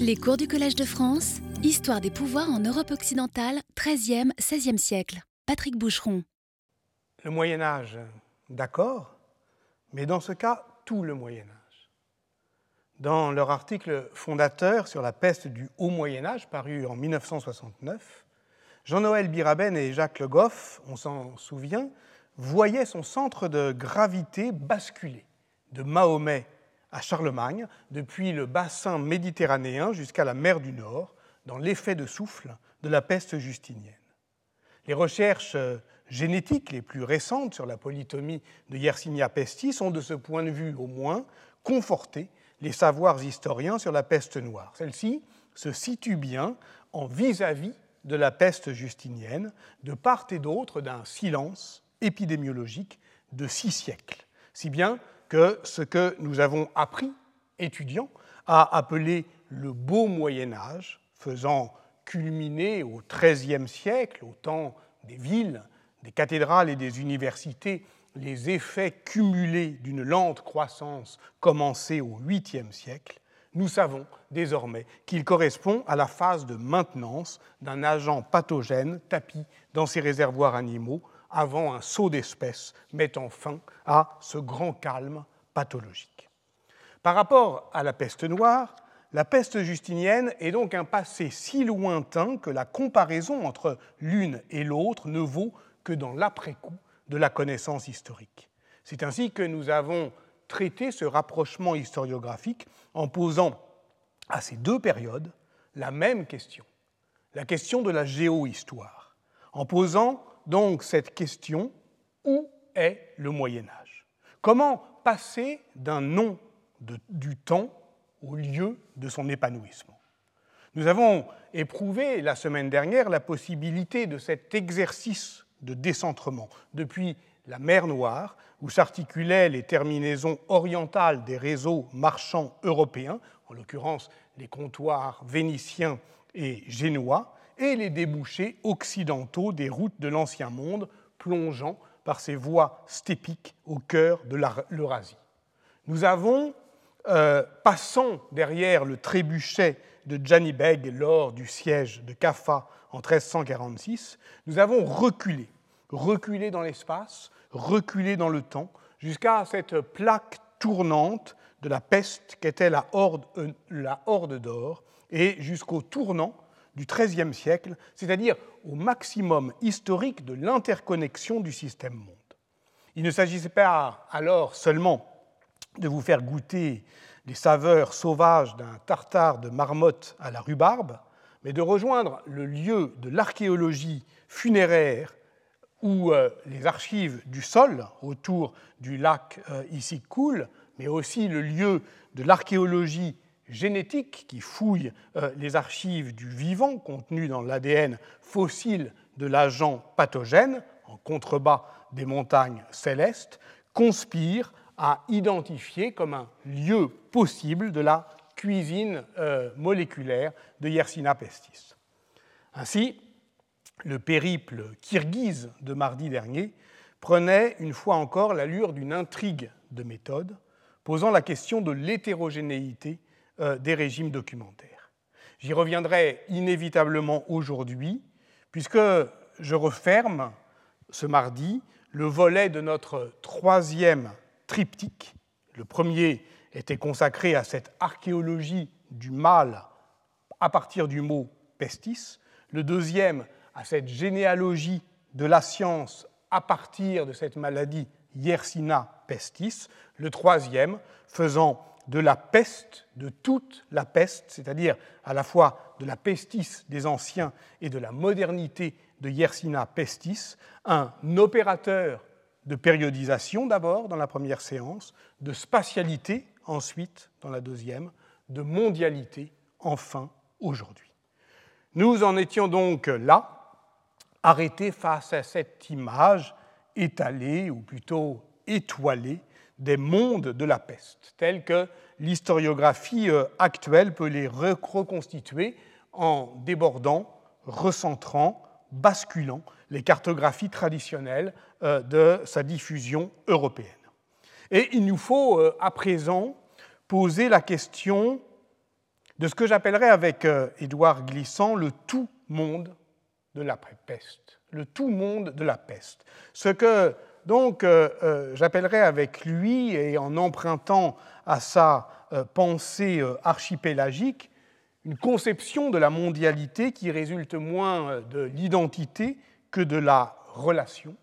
Les cours du Collège de France, Histoire des pouvoirs en Europe occidentale, 13e, 16e siècle. Patrick Boucheron. Le Moyen Âge, d'accord, mais dans ce cas, tout le Moyen Âge. Dans leur article fondateur sur la peste du Haut Moyen Âge, paru en 1969, Jean-Noël Biraben et Jacques Le Goff, on s'en souvient, voyaient son centre de gravité basculer de Mahomet à Charlemagne, depuis le bassin méditerranéen jusqu'à la mer du Nord, dans l'effet de souffle de la peste justinienne. Les recherches euh, génétiques les plus récentes sur la polytomie de Yersinia pestis ont, de ce point de vue au moins, conforté les savoirs historiens sur la peste noire. Celle-ci se situe bien en vis-à-vis de la peste justinienne, de part et d'autre d'un silence épidémiologique de six siècles, si bien que ce que nous avons appris, étudiants, à appeler le beau Moyen Âge, faisant culminer au XIIIe siècle, au temps des villes, des cathédrales et des universités, les effets cumulés d'une lente croissance commencée au 8e siècle, nous savons désormais qu'il correspond à la phase de maintenance d'un agent pathogène tapi dans ces réservoirs animaux avant un saut d'espèces mettant fin à ce grand calme pathologique. Par rapport à la peste noire, la peste justinienne est donc un passé si lointain que la comparaison entre l'une et l'autre ne vaut que dans l'après-coup de la connaissance historique. C'est ainsi que nous avons traité ce rapprochement historiographique en posant à ces deux périodes la même question, la question de la géohistoire, en posant donc cette question où est le Moyen Âge? Comment passer d'un nom du temps au lieu de son épanouissement. Nous avons éprouvé la semaine dernière la possibilité de cet exercice de décentrement. Depuis la mer Noire, où s'articulaient les terminaisons orientales des réseaux marchands européens, en l'occurrence les comptoirs vénitiens et génois, et les débouchés occidentaux des routes de l'Ancien Monde, plongeant par ces voies stépiques au cœur de l'Eurasie. Nous avons, euh, passant derrière le trébuchet de Gianni Beg lors du siège de Caffa en 1346, nous avons reculé, reculé dans l'espace, reculé dans le temps, jusqu'à cette plaque tournante de la peste qu'était la horde, euh, la horde d'or, et jusqu'au tournant du XIIIe siècle, c'est-à-dire au maximum historique de l'interconnexion du système monde. Il ne s'agissait pas alors seulement de vous faire goûter les saveurs sauvages d'un tartare de marmotte à la rhubarbe, mais de rejoindre le lieu de l'archéologie funéraire où euh, les archives du sol autour du lac euh, ici coulent, mais aussi le lieu de l'archéologie génétique qui fouille euh, les archives du vivant contenu dans l'ADN fossile de l'agent pathogène, en contrebas des montagnes célestes, conspire à identifier comme un lieu possible de la cuisine euh, moléculaire de Yersinia pestis. Ainsi, le périple kirghize de mardi dernier prenait une fois encore l'allure d'une intrigue de méthode, posant la question de l'hétérogénéité euh, des régimes documentaires. J'y reviendrai inévitablement aujourd'hui, puisque je referme ce mardi le volet de notre troisième triptyque. Le premier était consacré à cette archéologie du mal à partir du mot pestis, le deuxième à cette généalogie de la science à partir de cette maladie Yersina pestis, le troisième faisant de la peste, de toute la peste, c'est-à-dire à la fois de la pestis des anciens et de la modernité de Yersina pestis, un opérateur de périodisation d'abord dans la première séance, de spatialité ensuite dans la deuxième, de mondialité enfin aujourd'hui. Nous en étions donc là, arrêtés face à cette image étalée, ou plutôt étoilée, des mondes de la peste, tels que l'historiographie euh, actuelle peut les reconstituer en débordant, recentrant, basculant les cartographies traditionnelles euh, de sa diffusion européenne. Et il nous faut euh, à présent poser la question de ce que j'appellerais avec Édouard Glissant le tout monde de l'après-peste, le tout monde de la peste. Ce que donc euh, euh, j'appellerais avec lui, et en empruntant à sa pensée archipélagique, une conception de la mondialité qui résulte moins de l'identité que de la relation,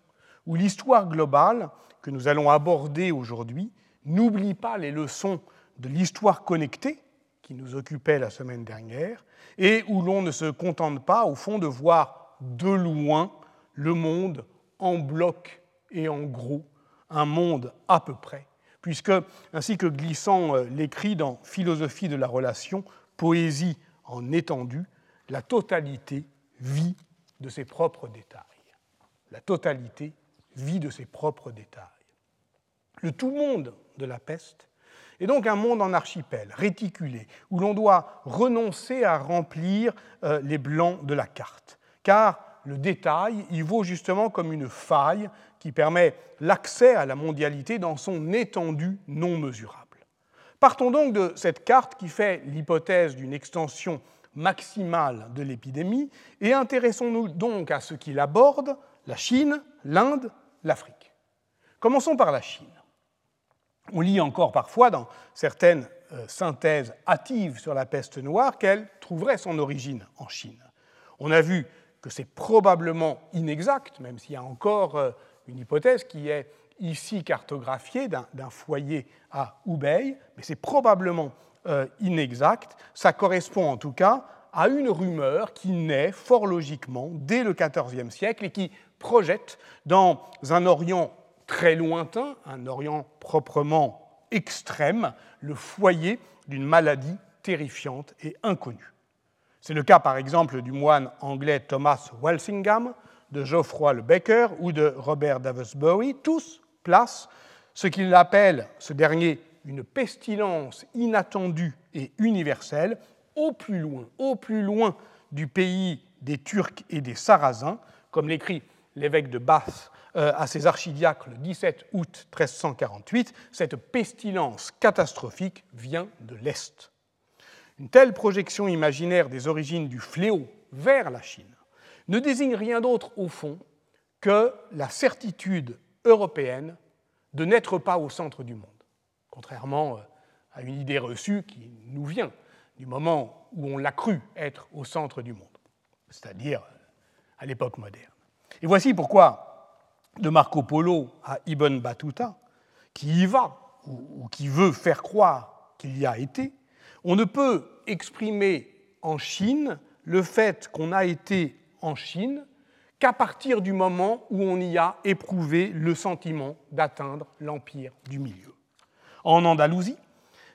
où l'histoire globale que nous allons aborder aujourd'hui n'oublie pas les leçons de l'histoire connectée qui nous occupait la semaine dernière, et où l'on ne se contente pas, au fond, de voir de loin le monde en bloc et en gros, un monde à peu près, puisque, ainsi que Glissant euh, l'écrit dans Philosophie de la relation, poésie en étendue, la totalité vit de ses propres détails. La totalité vit de ses propres détails. Le tout monde de la peste et donc un monde en archipel, réticulé, où l'on doit renoncer à remplir euh, les blancs de la carte. Car le détail y vaut justement comme une faille qui permet l'accès à la mondialité dans son étendue non mesurable. Partons donc de cette carte qui fait l'hypothèse d'une extension maximale de l'épidémie et intéressons-nous donc à ce qu'il aborde, la Chine, l'Inde, l'Afrique. Commençons par la Chine. On lit encore parfois dans certaines euh, synthèses hâtives sur la peste noire qu'elle trouverait son origine en Chine. On a vu que c'est probablement inexact, même s'il y a encore euh, une hypothèse qui est ici cartographiée d'un foyer à Hubei, mais c'est probablement euh, inexact. Ça correspond en tout cas à une rumeur qui naît fort logiquement dès le XIVe siècle et qui projette dans un Orient très lointain, un Orient proprement extrême, le foyer d'une maladie terrifiante et inconnue. C'est le cas par exemple du moine anglais Thomas Walsingham, de Geoffroy le Baker ou de Robert Davisbury. Tous placent ce qu'il appelle, ce dernier, une pestilence inattendue et universelle au plus loin, au plus loin du pays des Turcs et des Sarrasins, comme l'écrit l'évêque de Bath euh, à ses archidiacres le 17 août 1348, cette pestilence catastrophique vient de l'Est. Une telle projection imaginaire des origines du fléau vers la Chine ne désigne rien d'autre au fond que la certitude européenne de n'être pas au centre du monde, contrairement euh, à une idée reçue qui nous vient du moment où on l'a cru être au centre du monde, c'est-à-dire euh, à l'époque moderne. Et voici pourquoi de Marco Polo à Ibn Battuta, qui y va ou qui veut faire croire qu'il y a été, on ne peut exprimer en Chine le fait qu'on a été en Chine qu'à partir du moment où on y a éprouvé le sentiment d'atteindre l'empire du milieu. En Andalousie,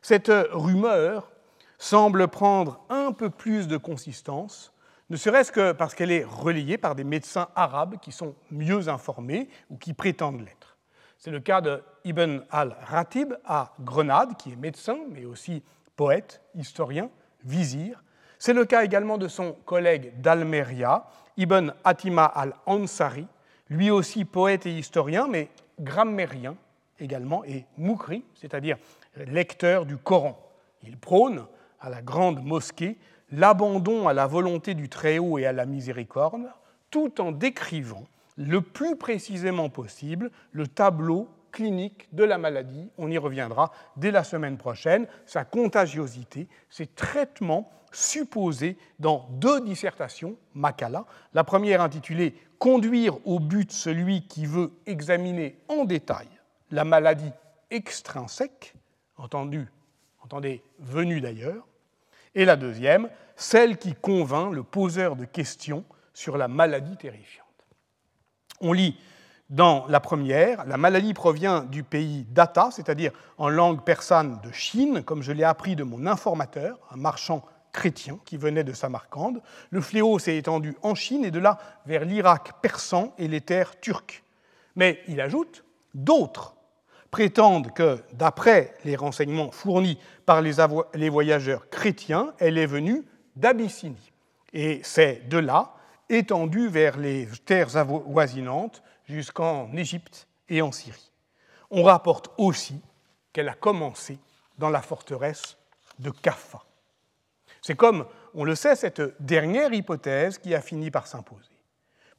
cette rumeur semble prendre un peu plus de consistance ne serait-ce que parce qu'elle est relayée par des médecins arabes qui sont mieux informés ou qui prétendent l'être. C'est le cas de Ibn al-Ratib à Grenade, qui est médecin, mais aussi poète, historien, vizir. C'est le cas également de son collègue d'Almeria, Ibn Atima al-Ansari, lui aussi poète et historien, mais grammairien également, et moukri, c'est-à-dire lecteur du Coran. Il prône à la grande mosquée l'abandon à la volonté du Très-Haut et à la miséricorde, tout en décrivant le plus précisément possible le tableau clinique de la maladie. On y reviendra dès la semaine prochaine. Sa contagiosité, ses traitements supposés dans deux dissertations, Makala. La première intitulée Conduire au but celui qui veut examiner en détail la maladie extrinsèque, entendu, entendez, venue d'ailleurs, et la deuxième, celle qui convainc le poseur de questions sur la maladie terrifiante. On lit dans la première, la maladie provient du pays d'Ata, c'est-à-dire en langue persane de Chine, comme je l'ai appris de mon informateur, un marchand chrétien qui venait de Samarcande. Le fléau s'est étendu en Chine et de là vers l'Irak persan et les terres turques. Mais il ajoute, d'autres prétendent que, d'après les renseignements fournis par les voyageurs chrétiens, elle est venue d'Abyssinie. Et c'est de là étendue vers les terres avoisinantes jusqu'en Égypte et en Syrie. On rapporte aussi qu'elle a commencé dans la forteresse de Kaffa. C'est comme, on le sait, cette dernière hypothèse qui a fini par s'imposer.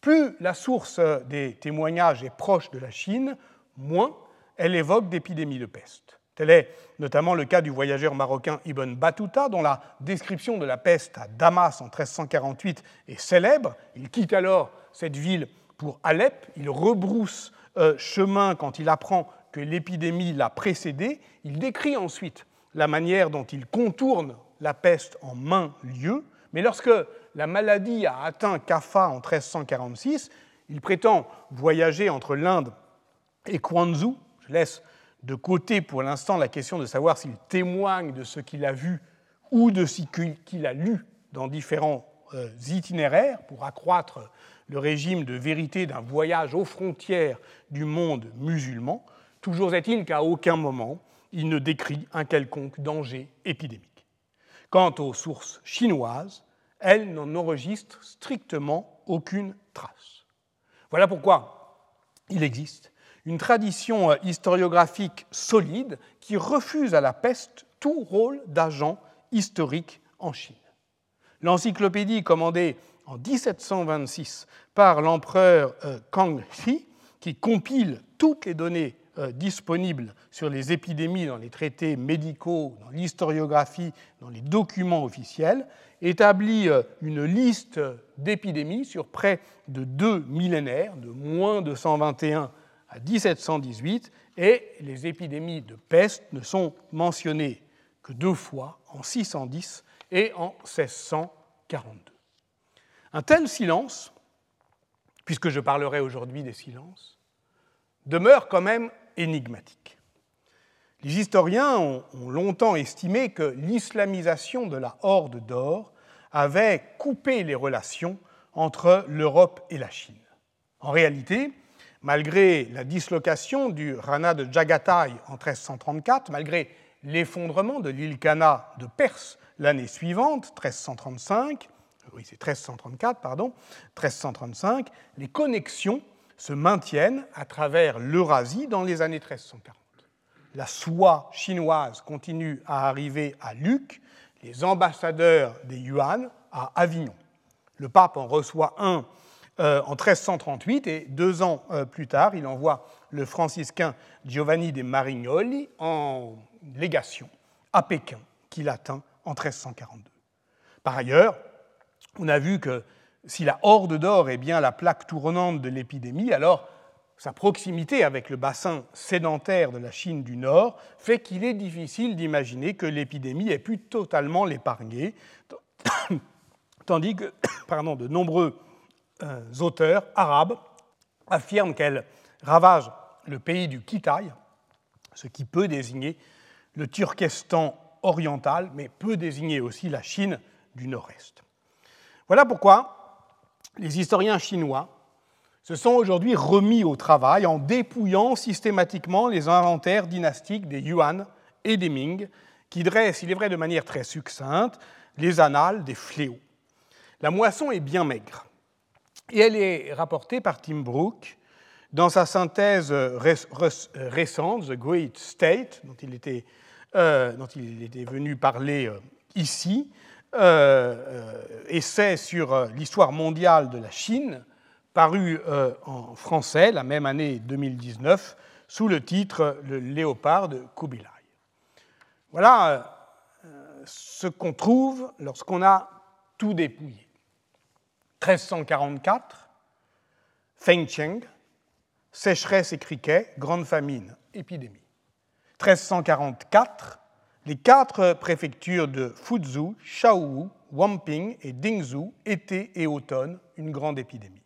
Plus la source des témoignages est proche de la Chine, moins elle évoque d'épidémies de peste. Tel est notamment le cas du voyageur marocain Ibn Battuta, dont la description de la peste à Damas en 1348 est célèbre. Il quitte alors cette ville pour Alep, il rebrousse euh, chemin quand il apprend que l'épidémie l'a précédé, il décrit ensuite la manière dont il contourne la peste en main lieu, mais lorsque la maladie a atteint Kaffa en 1346, il prétend voyager entre l'Inde et Quanzhou. Je laisse de côté pour l'instant la question de savoir s'il témoigne de ce qu'il a vu ou de ce qu'il a lu dans différents euh, itinéraires pour accroître le régime de vérité d'un voyage aux frontières du monde musulman. Toujours est-il qu'à aucun moment il ne décrit un quelconque danger épidémique. Quant aux sources chinoises, elles n'en enregistrent strictement aucune trace. Voilà pourquoi il existe une tradition euh, historiographique solide qui refuse à la peste tout rôle d'agent historique en Chine. L'encyclopédie commandée en 1726 par l'empereur euh, Kang He, qui compile toutes les données euh, disponibles sur les épidémies dans les traités médicaux, dans l'historiographie, dans les documents officiels, établit une liste d'épidémies sur près de deux millénaires, de moins de 121 à 1718, et les épidémies de peste ne sont mentionnées que deux fois, en 610 et en 1642. Un tel silence, puisque je parlerai aujourd'hui des silences, demeure quand même énigmatique. Les historiens ont, longtemps estimé que l'islamisation de la Horde d'Or avait coupé les relations entre l'Europe et la Chine. En réalité, malgré la dislocation du Rana de Jagatai en 1334, malgré l'effondrement de l'île Kana de Perse l'année suivante, 1335, oui, c'est 1334, pardon, 1335, les connexions se maintiennent à travers l'Eurasie dans les années 1340. La soie chinoise continue à arriver à Luc, les ambassadeurs des Yuan à Avignon. Le pape en reçoit un euh, en 1338 et deux ans euh, plus tard, il envoie le franciscain Giovanni de Marignoli en légation à Pékin, qu'il atteint en 1342. Par ailleurs, on a vu que si la horde d'or est bien la plaque tournante de l'épidémie, alors sa proximité avec le bassin sédentaire de la Chine du Nord fait qu'il est difficile d'imaginer que l'épidémie ait pu totalement l'épargner, tandis que pardon, de nombreux euh, auteurs arabes affirment qu'elle ravage le pays du Kitaï, ce qui peut désigner le Turkestan oriental, mais peut désigner aussi la Chine du nord-est. Voilà pourquoi les historiens chinois se sont aujourd'hui remis au travail en dépouillant systématiquement les inventaires dynastiques des Yuan et des Ming, qui dressent, il est vrai de manière très succincte, les annales des fléaux. La moisson est bien maigre. Et elle est rapportée par Tim Brooke dans sa synthèse récente, The Great State, dont il était, euh, venu parler euh, ici, euh, essai sur l'histoire mondiale de la Chine, paru en français la même année 2019 sous le titre Le léopard de Kubilai. Voilà ce qu'on trouve lorsqu'on a tout dépouillé. 1344, Feng Cheng, sécheresse et criquet, grande famine, épidémie. 1344, les quatre préfectures de Fuzhou, Shaowu, Wamping et Dingzhou, été et automne, une grande épidémie.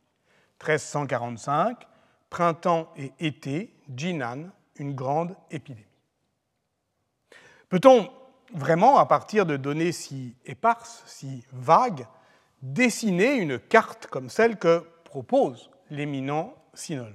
1345, printemps et été, Jinan, une grande épidémie. Peut-on vraiment, à partir de données si éparses, si vagues, dessiner une carte comme celle que propose l'éminent sinologue?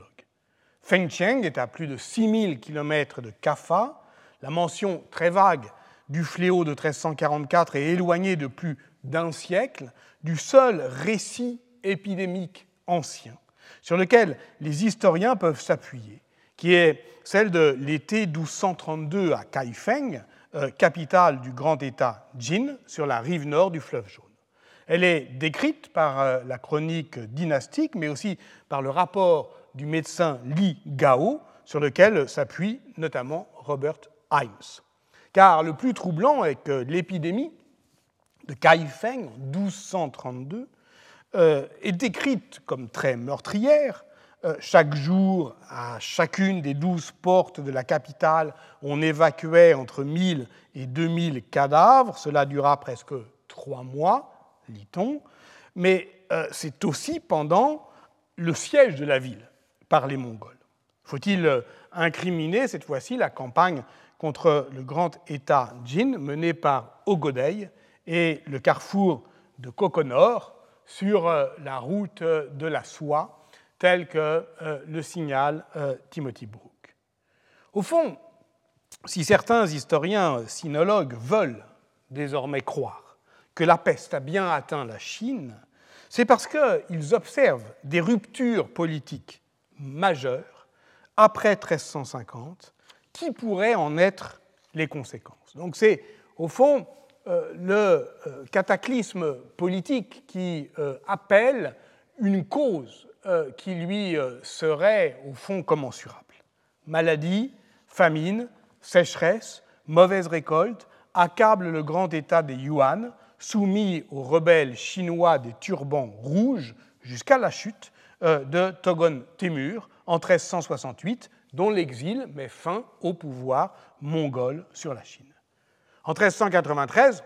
Fengcheng est à plus de 6000 km de Kaffa. La mention très vague du fléau de 1344 est éloignée de plus d'un siècle du seul récit épidémique ancien sur lequel les historiens peuvent s'appuyer, qui est celle de l'été 1232 à Kaifeng, capitale du grand État Jin, sur la rive nord du fleuve jaune. Elle est décrite par la chronique dynastique, mais aussi par le rapport du médecin Li Gao, sur lequel s'appuie notamment Robert Car le plus troublant est que l'épidémie de Kaifeng en 1232 euh, est décrite comme très meurtrière. Euh, chaque jour, à chacune des douze portes de la capitale, on évacuait entre 1000 et 2000 cadavres. Cela dura presque trois mois, lit-on. Mais euh, c'est aussi pendant le siège de la ville par les Mongols. Faut-il incriminer cette fois-ci la campagne contre le grand État Jin mené par Ogodei et le carrefour de Kokonor sur euh, la route de la soie, tel que euh, le signale euh, Timothy Brook. Au fond, si certains historiens sinologues veulent désormais croire que la peste a bien atteint la Chine, c'est parce qu'ils observent des ruptures politiques majeures après 1350 qui pourraient en être les conséquences. Donc c'est au fond euh, le euh, cataclysme politique qui euh, appelle une cause qui lui serait au fond commensurable. Maladie, famine, sécheresse, mauvaise récolte accablent le grand État des Yuan, soumis aux rebelles chinois des turbans rouges jusqu'à la chute de Togon Temur en 1368, dont l'exil met fin au pouvoir mongol sur la Chine. En 1393,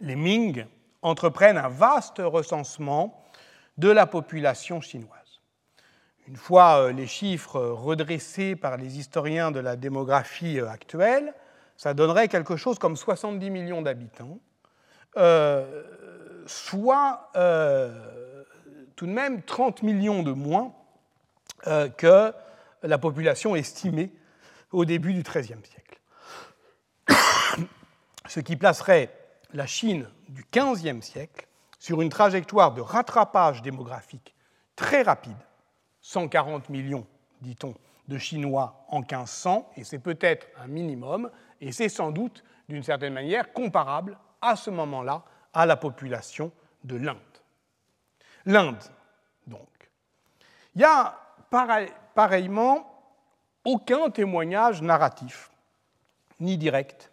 les Ming entreprennent un vaste recensement de la population chinoise. Une fois euh, les chiffres redressés par les historiens de la démographie euh, actuelle, ça donnerait quelque chose comme 70 millions d'habitants, euh, soit tout de même 30 millions de moins que la population estimée au début du XIIIe siècle ce qui placerait la Chine du XVe siècle sur une trajectoire de rattrapage démographique très rapide, 140 millions, dit-on, de Chinois en 1500, et c'est peut-être un minimum, et c'est sans doute d'une certaine manière comparable à ce moment-là à la population de l'Inde. L'Inde, donc. Il n'y a pareillement aucun témoignage narratif, ni direct,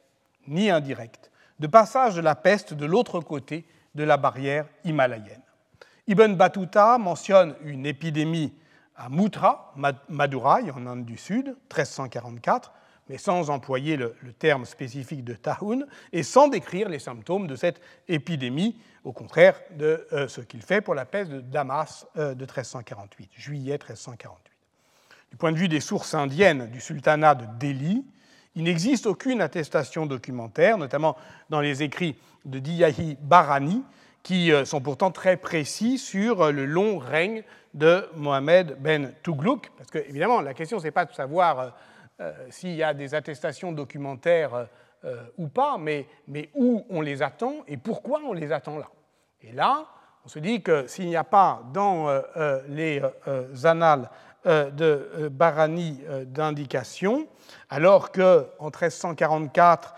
ni indirect, de passage de la peste de l'autre côté de la barrière himalayenne. Ibn Battuta mentionne une épidémie à Mutra, Madurai, en Inde du Sud, 1344, mais sans employer le, terme spécifique de Tahoun et sans décrire les symptômes de cette épidémie, au contraire de euh, ce qu'il fait pour la peste de Damas euh, de 1348, juillet 1348. Du point de vue des sources indiennes du sultanat de Delhi, il n'existe aucune attestation documentaire, notamment dans les écrits de Diyahi Barani, qui euh, sont pourtant très précis sur le long règne de Mohamed Ben Touglouk. Parce que, évidemment, la question, ce n'est pas de savoir s'il y a des attestations documentaires ou pas, mais, où on les attend et pourquoi on les attend là. Et là, on se dit que s'il n'y a pas dans les annales euh, de euh, Barani euh, d'indication, alors qu'en 1344,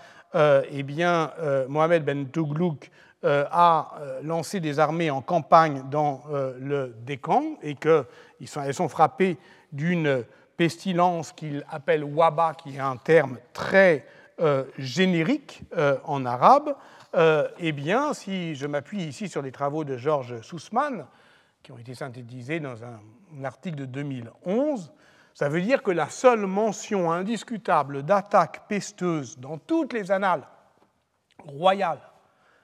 eh bien, Mohamed Ben Touglouk a lancé des armées en campagne dans le Décan et qu'elles sont frappées d'une pestilence qu'il appelle waba, qui est un terme très générique en arabe, eh bien, si je m'appuie ici sur les travaux de Georges Sussman, qui ont été synthétisés dans un, article de 2011, ça veut dire que la seule mention indiscutable d'attaque pesteuse dans toutes les annales royales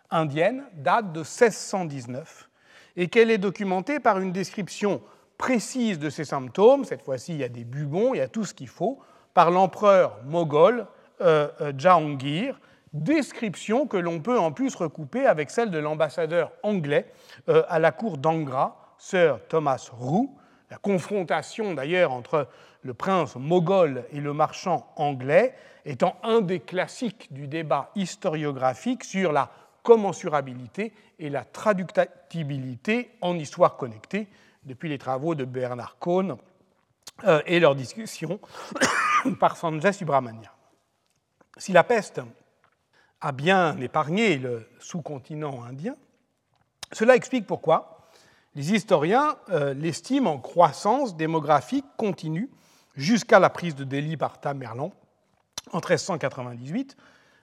indiennes date de 1619 et qu'elle est documentée par une description précise de ces symptômes, cette fois-ci il y a des bubons, il y a tout ce qu'il faut, par l'empereur moghol euh, euh Jahangir, description que l'on peut en plus recouper avec celle de l'ambassadeur anglais euh, à la cour d'Angra Sir Thomas Roux, la confrontation d'ailleurs entre le prince moghol et le marchand anglais étant un des classiques du débat historiographique sur la commensurabilité et la traductibilité en histoire connectée depuis les travaux de Bernard Cohn euh, et leur discussion par Sanjay Subramania. Si la peste a bien épargné le sous-continent indien. Cela explique pourquoi les historiens euh, l'estiment en croissance démographique continue jusqu'à la prise de Delhi par Tamerlan en 1398,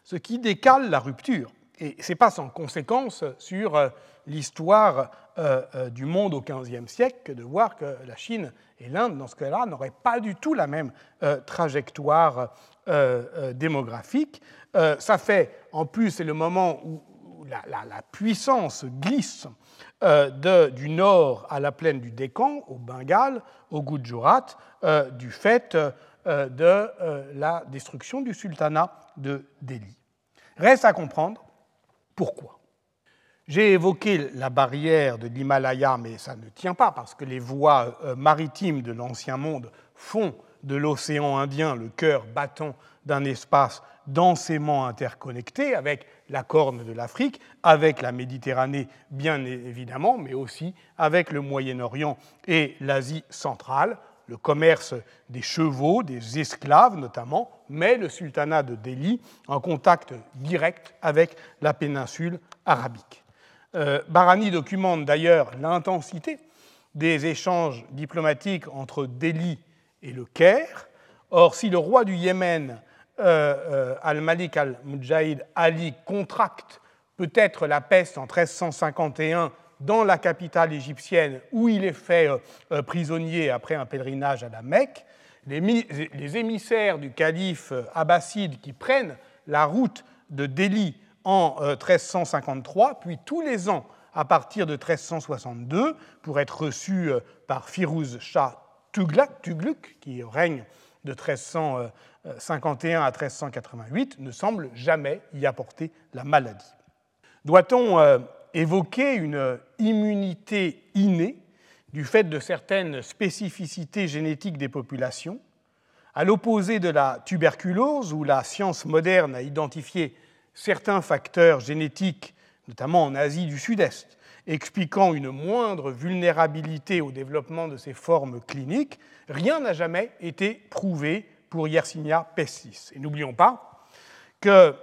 ce qui décale la rupture. Et ce n'est pas sans conséquence sur euh, l'histoire euh, du monde au XVe siècle que de voir que la Chine et l'Inde, dans ce cas-là, n'auraient pas du tout la même trajectoire démographique. ça fait, en plus, c'est le moment où la, puissance glisse euh, du nord à la plaine du Décan, au Bengale, au Gujarat, euh, du fait euh, de la destruction du sultanat de Delhi. Reste à comprendre pourquoi. J'ai évoqué la barrière de l'Himalaya, mais ça ne tient pas parce que les voies maritimes de l'Ancien Monde font de l'océan Indien le cœur battant d'un espace densément interconnecté avec la corne de l'Afrique, avec la Méditerranée bien évidemment, mais aussi avec le Moyen-Orient et l'Asie centrale. Le commerce des chevaux, des esclaves notamment, met le sultanat de Delhi en contact direct avec la péninsule arabique. Euh, Barani documente d'ailleurs l'intensité des échanges diplomatiques entre Delhi et le Caire. Or, si le roi du Yémen euh, euh, Al-Malik al-Mujahid Ali contracte peut-être la peste en 1351 dans la capitale égyptienne où il est fait euh, prisonnier après un pèlerinage à la Mecque, les, émissaires du calife abbasside qui prennent la route de Delhi en 1353, puis tous les ans à partir de 1362 pour être reçus par Firouz Shah Tughluq, qui règne de 1351 à 1388 ne semble jamais y apporter la maladie. Doit-on évoquer une immunité innée du fait de certaines spécificités génétiques des populations, à l'opposé de la tuberculose, où la science moderne a identifié certains facteurs génétiques, notamment en Asie du Sud-Est, expliquant une moindre vulnérabilité au développement de ces formes cliniques, rien n'a jamais été prouvé pour Yersinia pestis. Et n'oublions pas que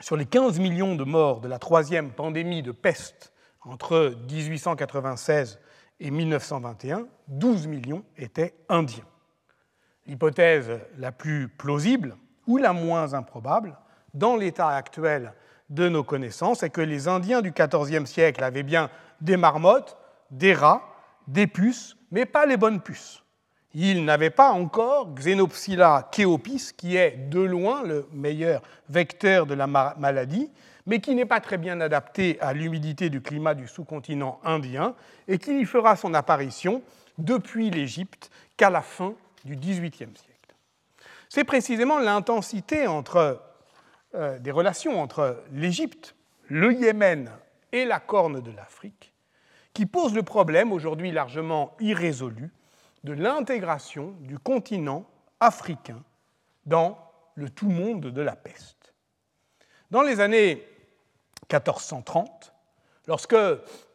sur les 15 millions de morts de la troisième pandémie de peste entre 1896 et 1921, 12 millions étaient indiens. L'hypothèse la plus plausible ou la moins improbable, dans l'état actuel de nos connaissances est que les Indiens du XIVe siècle avaient bien des marmottes, des rats, des puces, mais pas les bonnes puces. Ils n'avaient pas encore Xenopsylla cheopis, qui est de loin le meilleur vecteur de la maladie, mais qui n'est pas très bien adapté à l'humidité du climat du sous-continent indien et qui n'y fera son apparition depuis l'Égypte qu'à la fin du XVIIIe siècle. C'est précisément l'intensité euh, des relations entre l'Égypte, le Yémen et la Corne de l'Afrique, qui pose le problème, aujourd'hui largement irrésolu, de l'intégration du continent africain dans le tout monde de la peste. Dans les années 1430, lorsque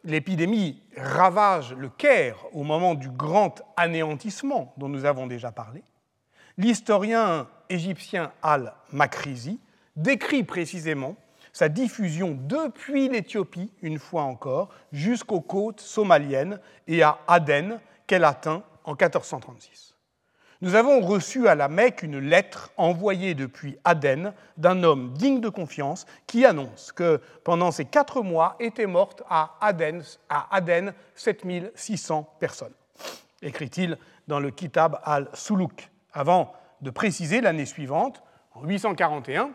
l'épidémie ravage le Caire au moment du grand anéantissement dont nous avons déjà parlé, l'historien égyptien Al-Makrizi décrit précisément sa diffusion depuis l'Éthiopie, une fois encore, jusqu'aux côtes somaliennes et à Aden, qu'elle atteint en 1436. Nous avons reçu à la Mecque une lettre envoyée depuis Aden d'un homme digne de confiance qui annonce que pendant ces quatre mois étaient mortes à Aden, à Aden 7600 personnes, écrit-il dans le Kitab al-Suluk, avant de préciser l'année suivante, en 841,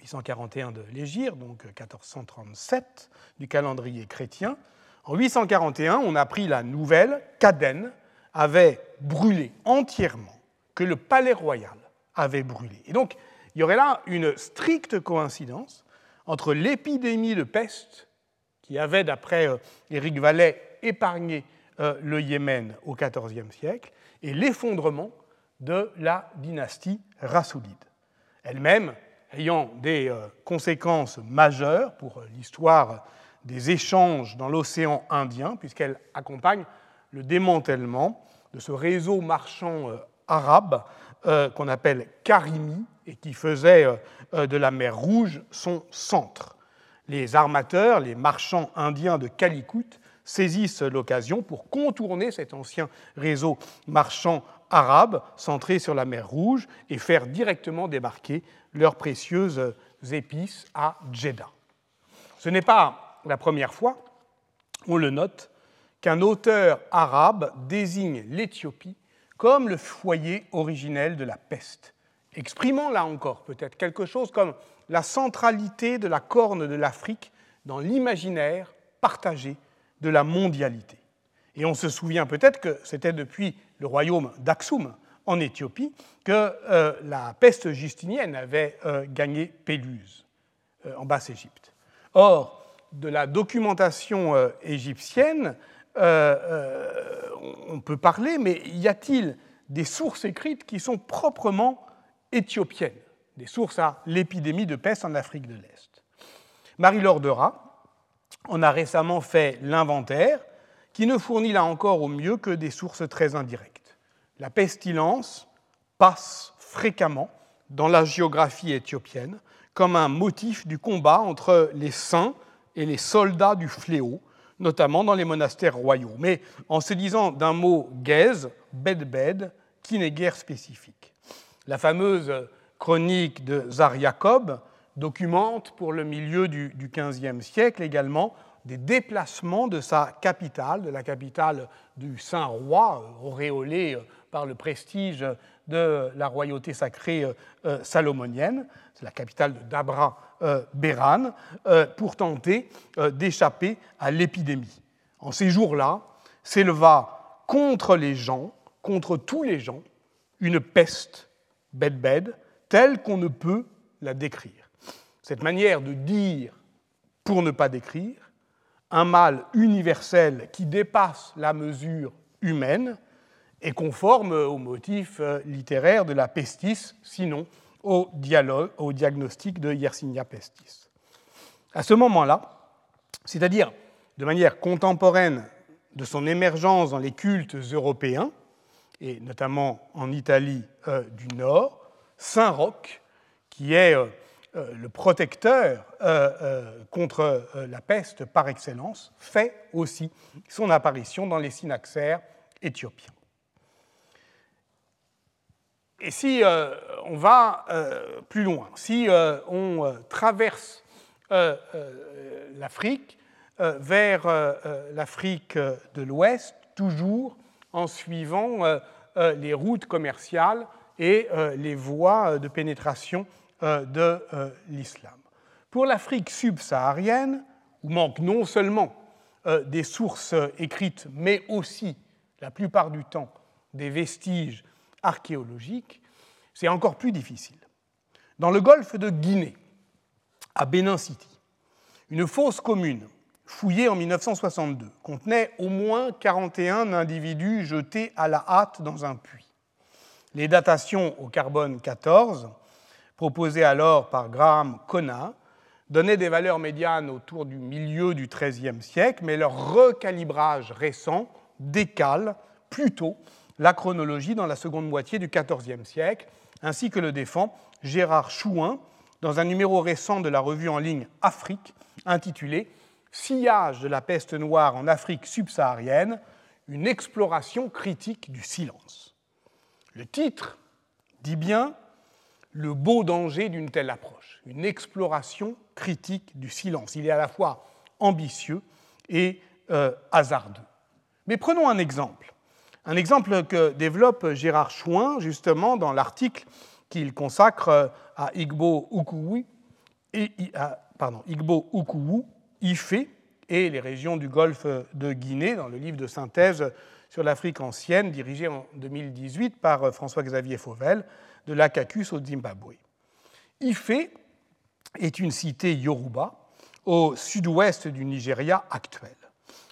841 de l'Égir, donc 1437 du calendrier chrétien. En 841, on a pris la nouvelle qu'Aden avait brûlé entièrement, que le palais royal avait brûlé. Et donc, il y aurait là une stricte coïncidence entre l'épidémie de peste qui avait, d'après euh, Éric Vallet, épargné euh, le Yémen au XIVe siècle et l'effondrement de la dynastie rassoulide. Elle-même ayant des euh, conséquences majeures pour l'histoire des échanges dans l'océan Indien, puisqu'elle accompagne le démantèlement de ce réseau marchand euh, arabe qu'on appelle Karimi et qui faisait de la mer Rouge son centre. Les armateurs, les marchands indiens de Calicut saisissent l'occasion pour contourner cet ancien réseau marchand arabe centré sur la mer Rouge et faire directement débarquer leurs précieuses épices à Jeddah. Ce n'est pas la première fois, on le note, qu'un auteur arabe désigne l'Éthiopie comme le foyer originel de la peste, exprimant là encore peut-être quelque chose comme la centralité de la corne de l'Afrique dans l'imaginaire partagé de la mondialité. Et on se souvient peut-être que c'était depuis le royaume d'Aksum en Éthiopie que euh, la peste justinienne avait euh, gagné Péluse euh, en Basse-Égypte. Or, de la documentation égyptienne, on peut parler, mais y a-t-il des sources écrites qui sont proprement éthiopiennes, des sources à l'épidémie de peste en Afrique de l'Est Marie-Laure on a récemment fait l'inventaire, qui ne fournit là encore au mieux que des sources très indirectes. La pestilence passe fréquemment dans la géographie éthiopienne comme un motif du combat entre les saints et les soldats du fléau, notamment dans les monastères royaux, mais en se disant d'un mot gaze, bedbed, qui n'est guère spécifique. La fameuse chronique de Zar Jacob documente pour le milieu du XVe siècle également des déplacements de sa capitale, de la capitale du Saint-Roi, euh, auréolée euh, par le prestige de la royauté sacrée euh, salomonienne, c'est la capitale de Dabra Béran, pour tenter d'échapper à l'épidémie. En ces jours-là, s'éleva contre les gens, contre tous les gens, une peste, bed-bed, telle qu'on ne peut la décrire. Cette manière de dire pour ne pas décrire, un mal universel qui dépasse la mesure humaine et conforme au motif euh, littéraire de la pestis, sinon au, diagnostic de Yersinia pestis. À ce moment-là, c'est-à-dire de manière contemporaine de son émergence dans les cultes européens, et notamment en Italie euh, du Nord, Saint Roch, qui est euh, euh, le protecteur contre la peste par excellence, fait aussi son apparition dans les synaxaires éthiopiens. Et si on va plus loin, si on traverse l'Afrique vers l'Afrique de l'Ouest, toujours en suivant les routes commerciales et les voies de pénétration euh, de euh, l'islam. Pour l'Afrique subsaharienne, où manquent non seulement euh, des sources écrites, mais aussi, la plupart du temps, des vestiges archéologiques, c'est encore plus difficile. Dans le golfe de Guinée, à Benin City, une fosse commune fouillée en 1962 contenait au moins 41 individus jetés à la hâte dans un puits. Les datations au carbone 14 proposé alors par Graham Conant, donnait des valeurs médianes autour du milieu du XIIIe siècle, mais leur recalibrage récent décale plutôt la chronologie dans la seconde moitié du XIVe siècle, ainsi que le défend Gérard Chouin dans un numéro récent de la revue en ligne Afrique intitulé Sillage de la peste noire en Afrique subsaharienne, une exploration critique du silence. Le titre dit bien le beau danger d'une telle approche, une exploration critique du silence. Il est à la fois ambitieux et euh, hasardeux. Mais prenons un exemple. Un exemple que développe Gérard Chouin, justement, dans l'article qu'il consacre euh, à Igbo Ukuwu, et, Ifé et les régions du golfe de Guinée, dans le livre de synthèse sur l'Afrique ancienne, dirigé en 2018 par euh, François-Xavier Fauvel, de l'Akakus au Zimbabwe. Ifé est une cité yoruba au sud-ouest du Nigeria actuel.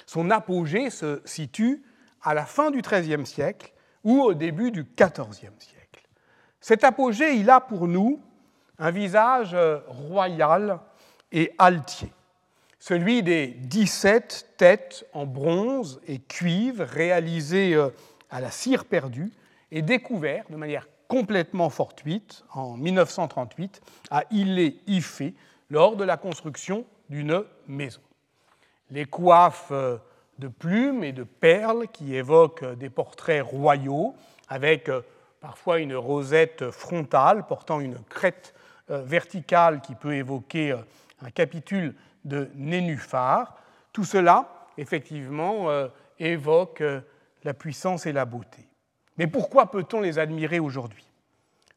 Son apogée se situe à la fin du XIIIe siècle ou au début du XIVe siècle. Cet apogée, il a pour nous un visage royal et altier, celui des 17 têtes en bronze et cuivre réalisées euh, à la cire perdue et découvertes de manière complètement fortuite en 1938 à Illé-Ifé lors de la construction d'une maison. Les coiffes euh, de plumes et de perles qui évoquent des portraits royaux avec euh, parfois une rosette frontale portant une crête euh, verticale qui peut évoquer un capitule de nénuphar. Tout cela, effectivement, évoque la puissance et la beauté. Mais pourquoi peut-on les admirer aujourd'hui?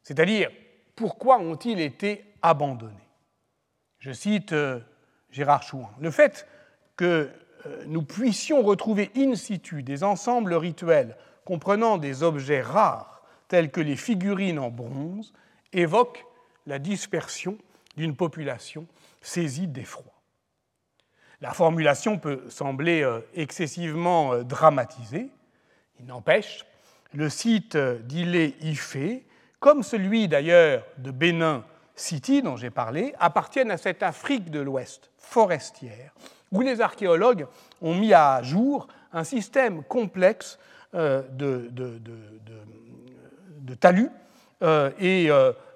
C'est-à-dire, pourquoi ont-ils été abandonnés? Je cite euh, Gérard Chouin. Le fait que euh, nous puissions retrouver in situ des ensembles rituels comprenant des objets rares tels que les figurines en bronze évoque la dispersion d'une population saisie d'effroi. La formulation peut sembler euh, excessivement dramatisée, il n'empêche, le site d'Ilé-Ifé, comme celui d'ailleurs de Bénin City dont j'ai parlé, appartiennent à cette Afrique de l'Ouest forestière, où les archéologues ont mis à jour un système complexe euh, de, talus euh,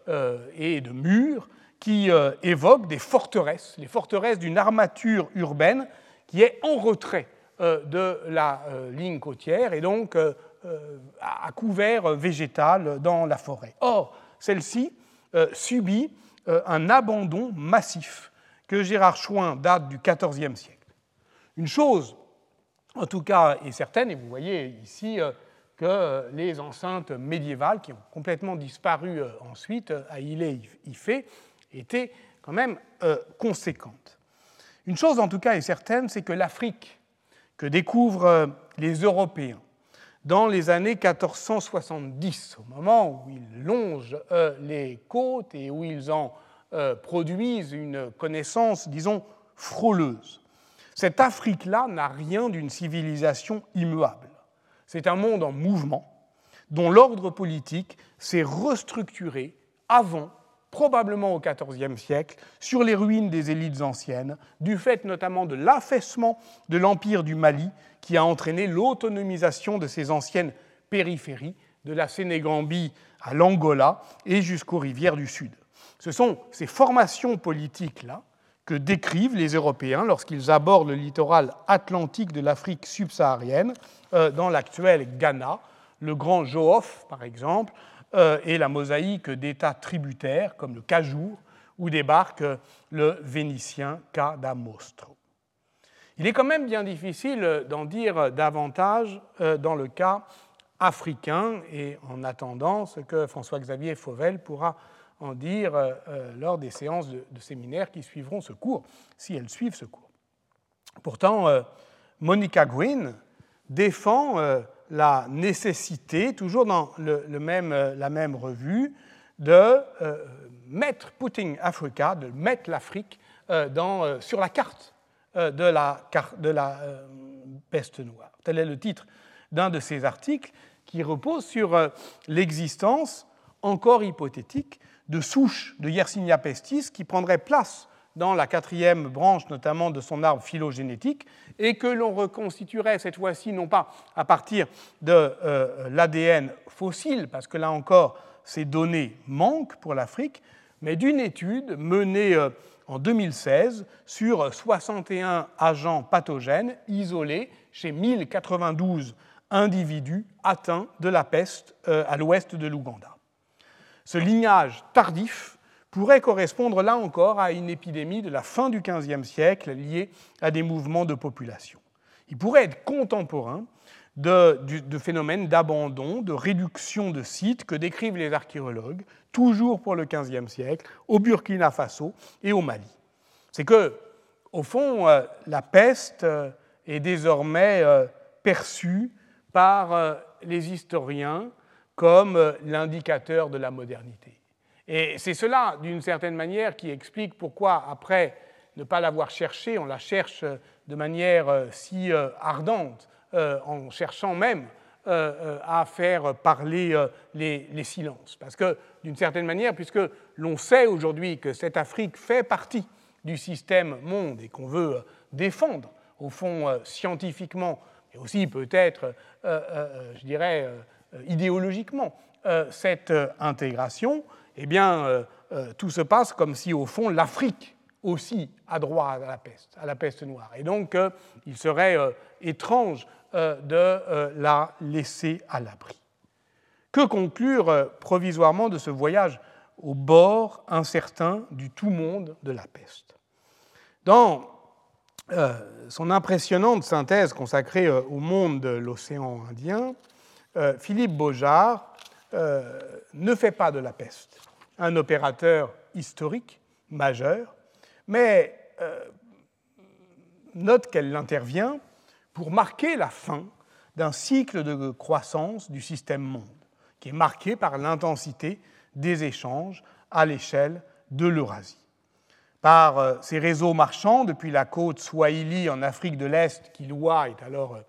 euh, et, de murs qui évoquent des forteresses, les forteresses d'une armature urbaine qui est en retrait de la ligne côtière et donc à couvert végétal dans la forêt. Or, celle-ci subit un abandon massif que Gérard Chouin date du XIVe siècle. Une chose, en tout cas, est certaine, et vous voyez ici que les enceintes médiévales, qui ont complètement disparu ensuite à Ilé-Ifé, étaient quand même conséquentes. Une chose, en tout cas, est certaine, c'est que l'Afrique que découvrent les Européens dans les années 1470, au moment où ils longent euh, les côtes et où ils en euh, produisent une connaissance, disons, frôleuse. Cette Afrique-là n'a rien d'une civilisation immuable. C'est un monde en mouvement dont l'ordre politique s'est restructuré avant probablement au XIVe siècle, sur les ruines des élites anciennes, du fait notamment de l'affaissement de l'empire du Mali qui a entraîné l'autonomisation de ces anciennes périphéries, de la Sénégambie à l'Angola et jusqu'aux rivières du Sud. Ce sont ces formations politiques-là que décrivent les Européens lorsqu'ils abordent le littoral atlantique de l'Afrique subsaharienne, euh, dans l'actuel Ghana, le grand Johof, par exemple, euh, et la mosaïque d'États tributaires comme le Cajour, où débarque le Vénitien Cadamostro. Il est quand même bien difficile d'en dire davantage euh, dans le cas africain, et en attendant ce que François-Xavier Fauvel pourra en dire euh, lors des séances de, séminaire qui suivront ce cours, si elles suivent ce cours. Pourtant, Monica Gwynne défend la nécessité, toujours dans le, même, euh, la même revue, de euh, mettre Putting Africa, de mettre l'Afrique euh, sur la carte de la, peste noire. Tel est le titre d'un de ces articles qui repose sur l'existence encore hypothétique de souches de Yersinia pestis qui prendraient place dans la quatrième branche notamment de son arbre phylogénétique, et que l'on reconstituerait cette fois-ci non pas à partir de euh, l'ADN fossile, parce que là encore ces données manquent pour l'Afrique, mais d'une étude menée euh, en 2016 sur 61 agents pathogènes isolés chez 1092 individus atteints de la peste euh, à l'ouest de l'Ouganda. Ce lignage tardif pourrait correspondre là encore à une épidémie de la fin du XVe siècle liée à des mouvements de population. Il pourrait être contemporain de, phénomènes d'abandon, de réduction de sites que décrivent les archéologues, toujours pour le XVe siècle, au Burkina Faso et au Mali. C'est que, au fond, euh, la peste euh, est désormais euh, perçue par les historiens comme l'indicateur de la modernité. Et c'est cela, d'une certaine manière, qui explique pourquoi, après ne pas l'avoir cherché, on la cherche de manière euh, si euh, ardente, euh, en cherchant même à faire parler les, les silences. Parce que, d'une certaine manière, puisque l'on sait aujourd'hui que cette Afrique fait partie du système monde et qu'on veut défendre, au fond, scientifiquement, et aussi peut-être, je dirais, idéologiquement, cette intégration, eh bien, tout se passe comme si, au fond, l'Afrique aussi a droit à la peste, à la peste noire. Et donc, il serait étrange de la laisser à l'abri. Que conclure provisoirement de ce voyage au bord incertain du tout monde de la peste? Dans son impressionnante synthèse consacrée au monde de l'océan Indien, Philippe Beaujard ne fait pas de la peste un opérateur historique majeur, mais euh, note qu'elle intervient pour marquer la fin d'un cycle de croissance du système monde, qui est marqué par l'intensité des échanges à l'échelle de l'Eurasie. Par euh, ces réseaux marchands, depuis la côte Swahili en Afrique de l'Est, qui loin est alors euh,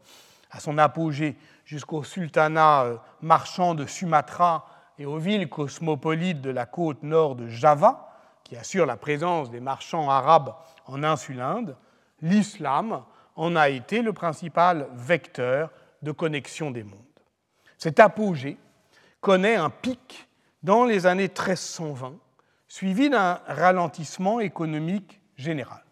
à son apogée, jusqu'au sultanat marchand de Sumatra et aux villes cosmopolites de la côte nord de Java, qui assure la présence des marchands arabes en insulinde, l'islam en a été le principal vecteur de connexion des mondes. Cet apogée connaît un pic dans les années 1320, suivi d'un ralentissement économique général.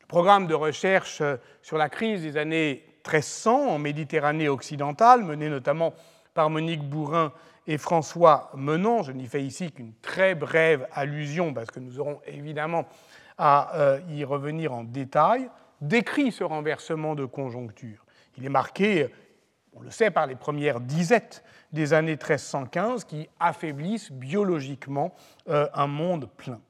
Le programme de recherche sur la crise des années 1300 en Méditerranée occidentale, mené notamment par Monique Bourrin et François Menon. Je n'y fais ici qu'une très brève allusion parce que nous aurons évidemment à euh, y revenir en détail, décrit ce renversement de conjoncture. Il est marqué, on le sait, par les premières disettes des années 1315 qui affaiblissent biologiquement euh, un monde plein.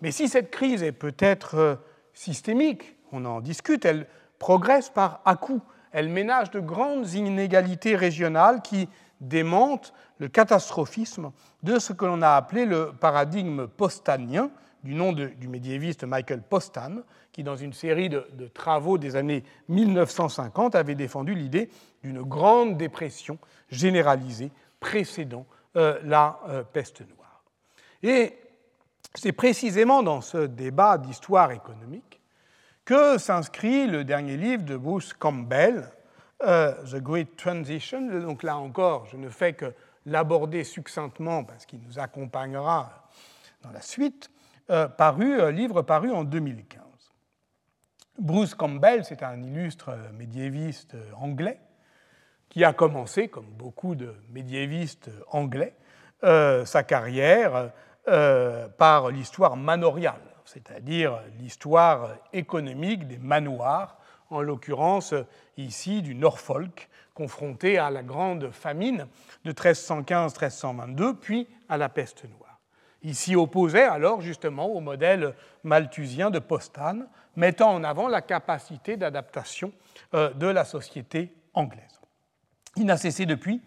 Mais si cette crise est peut-être euh, systémique, on en discute, elle progresse par à-coups. Elle ménage de grandes inégalités régionales qui démente le catastrophisme de ce que l'on a appelé le paradigme postanien, du nom du médiéviste Michael Postan, qui, dans une série de, travaux des années 1950, avait défendu l'idée d'une grande dépression généralisée précédant euh, la euh, peste noire. Et c'est précisément dans ce débat d'histoire économique que s'inscrit le dernier livre de Bruce Campbell, euh, The Great Transition. Donc là encore, je ne fais que l'aborder succinctement parce qu'il nous accompagnera dans la suite, euh, euh, livre paru en 2015. Bruce Campbell, c'est un illustre médiéviste anglais qui a commencé, comme beaucoup de médiévistes anglais, sa carrière par l'histoire manoriale, c'est-à-dire l'histoire économique des manoirs en l'occurrence ici du Norfolk, confronté à la grande famine de 1315-1322, puis à la peste noire. Il s'y opposait alors justement au modèle malthusien de Postane, mettant en avant la capacité d'adaptation euh, de la société anglaise. Il n'a cessé depuis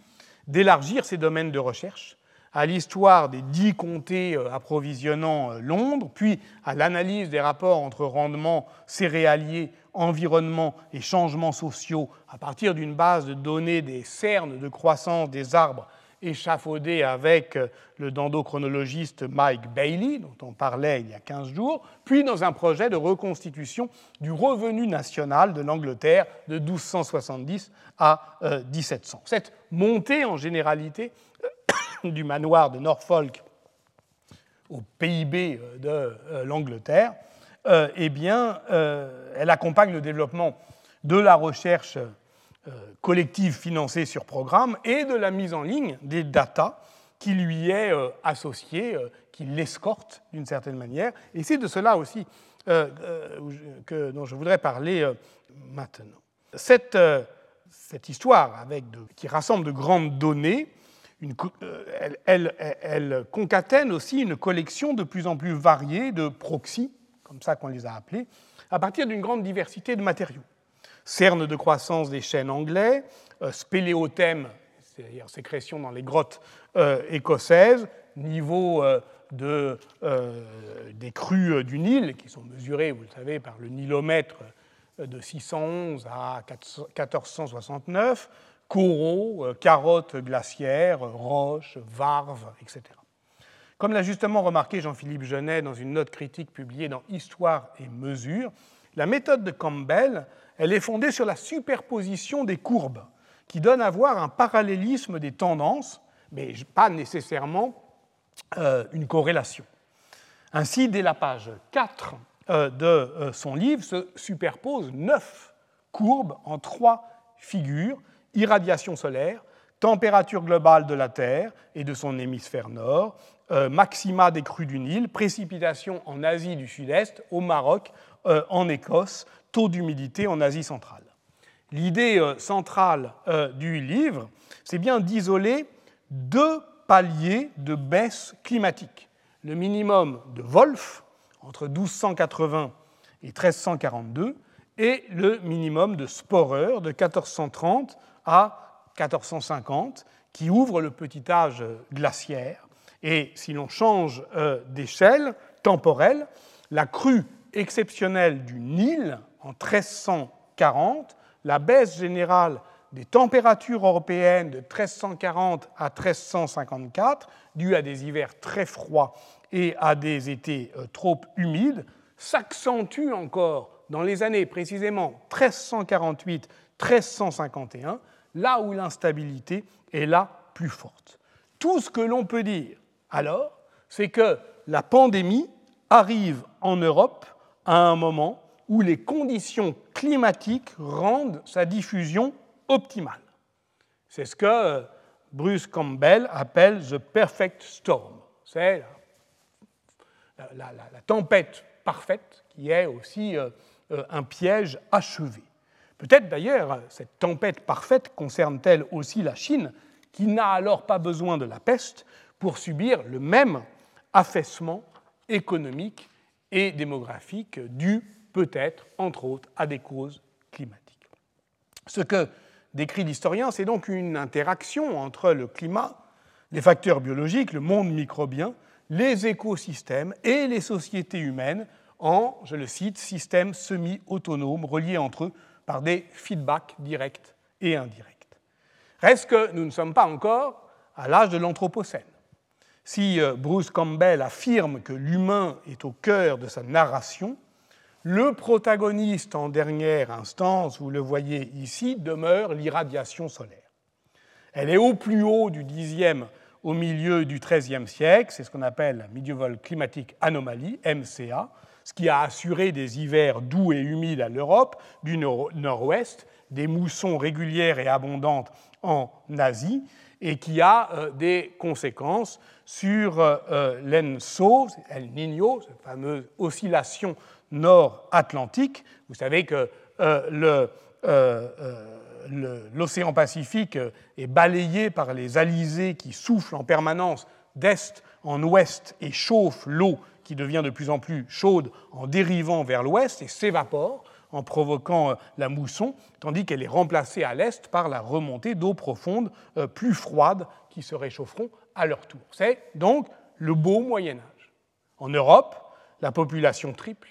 d'élargir ses domaines de recherche à l'histoire des dix comtés euh, approvisionnant euh, Londres, puis à l'analyse des rapports entre rendements céréaliers environnement et changements sociaux à partir d'une base de données des cernes de croissance des arbres échafaudés avec euh, le dendrochronologiste Mike Bailey, dont on parlait il y a 15 jours, puis dans un projet de reconstitution du revenu national de l'Angleterre de 1270 à 1700. Euh, Cette montée en généralité du manoir de Norfolk au PIB de l'Angleterre euh, eh bien, euh, elle accompagne le développement de la recherche euh, collective financée sur programme et de la mise en ligne des data qui lui est associée, qui l'escorte d'une certaine manière. Et c'est de cela aussi dont je voudrais parler maintenant. Cette, cette histoire avec qui rassemble de grandes données, une, elle, concatène aussi une collection de plus en plus variée de proxys comme ça qu'on les a appelés, à partir d'une grande diversité de matériaux. Cernes de croissance des chênes anglais, euh, spéléothèmes, c'est-à-dire sécrétion dans les grottes euh, écossaises, niveau euh, de, des crues du Nil, qui sont mesurées, vous le savez, par le nilomètre de 611 à 1469, coraux, carottes glaciaires, roches, varves, etc. Comme l'a justement remarqué Jean-Philippe Genet dans une note critique publiée dans Histoire et Mesure, la méthode de Campbell, elle est fondée sur la superposition des courbes, qui donne à voir un parallélisme des tendances mais pas nécessairement une corrélation. Ainsi, dès la page 4 de son livre se superposent neuf courbes en trois figures irradiation solaire, température globale de la Terre et de son hémisphère nord, euh, maxima des crues du Nil, précipitations en Asie du Sud-Est, au Maroc, euh, en Écosse, taux d'humidité en Asie centrale. L'idée euh, centrale du livre, c'est bien d'isoler deux paliers de baisse climatique. Le minimum de Wolf, entre 1280 et 1342, et le minimum de Sporer, de 1430 à 1450, qui ouvre le petit âge glaciaire. Et si l'on change euh, d'échelle temporelle, la crue exceptionnelle du Nil en 1340, la baisse générale des températures européennes de 1340 à 1354, due à des hivers très froids et à des étés euh, trop humides, s'accentue encore dans les années précisément 1348-1351 là où l'instabilité est la plus forte. Tout ce que l'on peut dire alors, c'est que la pandémie arrive en Europe à un moment où les conditions climatiques rendent sa diffusion optimale. C'est ce que Bruce Campbell appelle the perfect storm. C'est la, tempête parfaite qui est aussi euh, euh, un piège achevé. Peut-être d'ailleurs cette tempête parfaite concerne-t-elle aussi la Chine, qui n'a alors pas besoin de la peste pour subir le même affaissement économique et démographique dû peut-être, entre autres, à des causes climatiques. Ce que décrit l'historien, c'est donc une interaction entre le climat, les facteurs biologiques, le monde microbien, les écosystèmes et les sociétés humaines en, je le cite, systèmes semi-autonomes reliés entre eux par des feedbacks directs et indirects. Reste que nous ne sommes pas encore à l'âge de l'Anthropocène. Si euh, Bruce Campbell affirme que l'humain est au cœur de sa narration, le protagoniste en dernière instance, vous le voyez ici, demeure l'irradiation solaire. Elle est au plus haut du 10e au milieu du XIIIe siècle, c'est ce qu'on appelle la Medieval Climatic Anomaly, MCA, ce qui a assuré des hivers doux et humides à l'Europe du nord-ouest, des moussons régulières et abondantes en Asie, et qui a euh, des conséquences sur euh, euh, l'ENSO, El Niño, cette fameuse oscillation nord-atlantique. Vous savez que l'océan Pacifique est balayé par les alizés qui soufflent en permanence d'est en ouest et chauffent l'eau qui devient de plus en plus chaude en dérivant vers l'ouest et s'évapore en provoquant euh, la mousson, tandis qu'elle est remplacée à l'est par la remontée d'eau profonde euh, plus froide qui se réchaufferont à leur tour. C'est donc le beau Moyen Âge. En Europe, la population triple.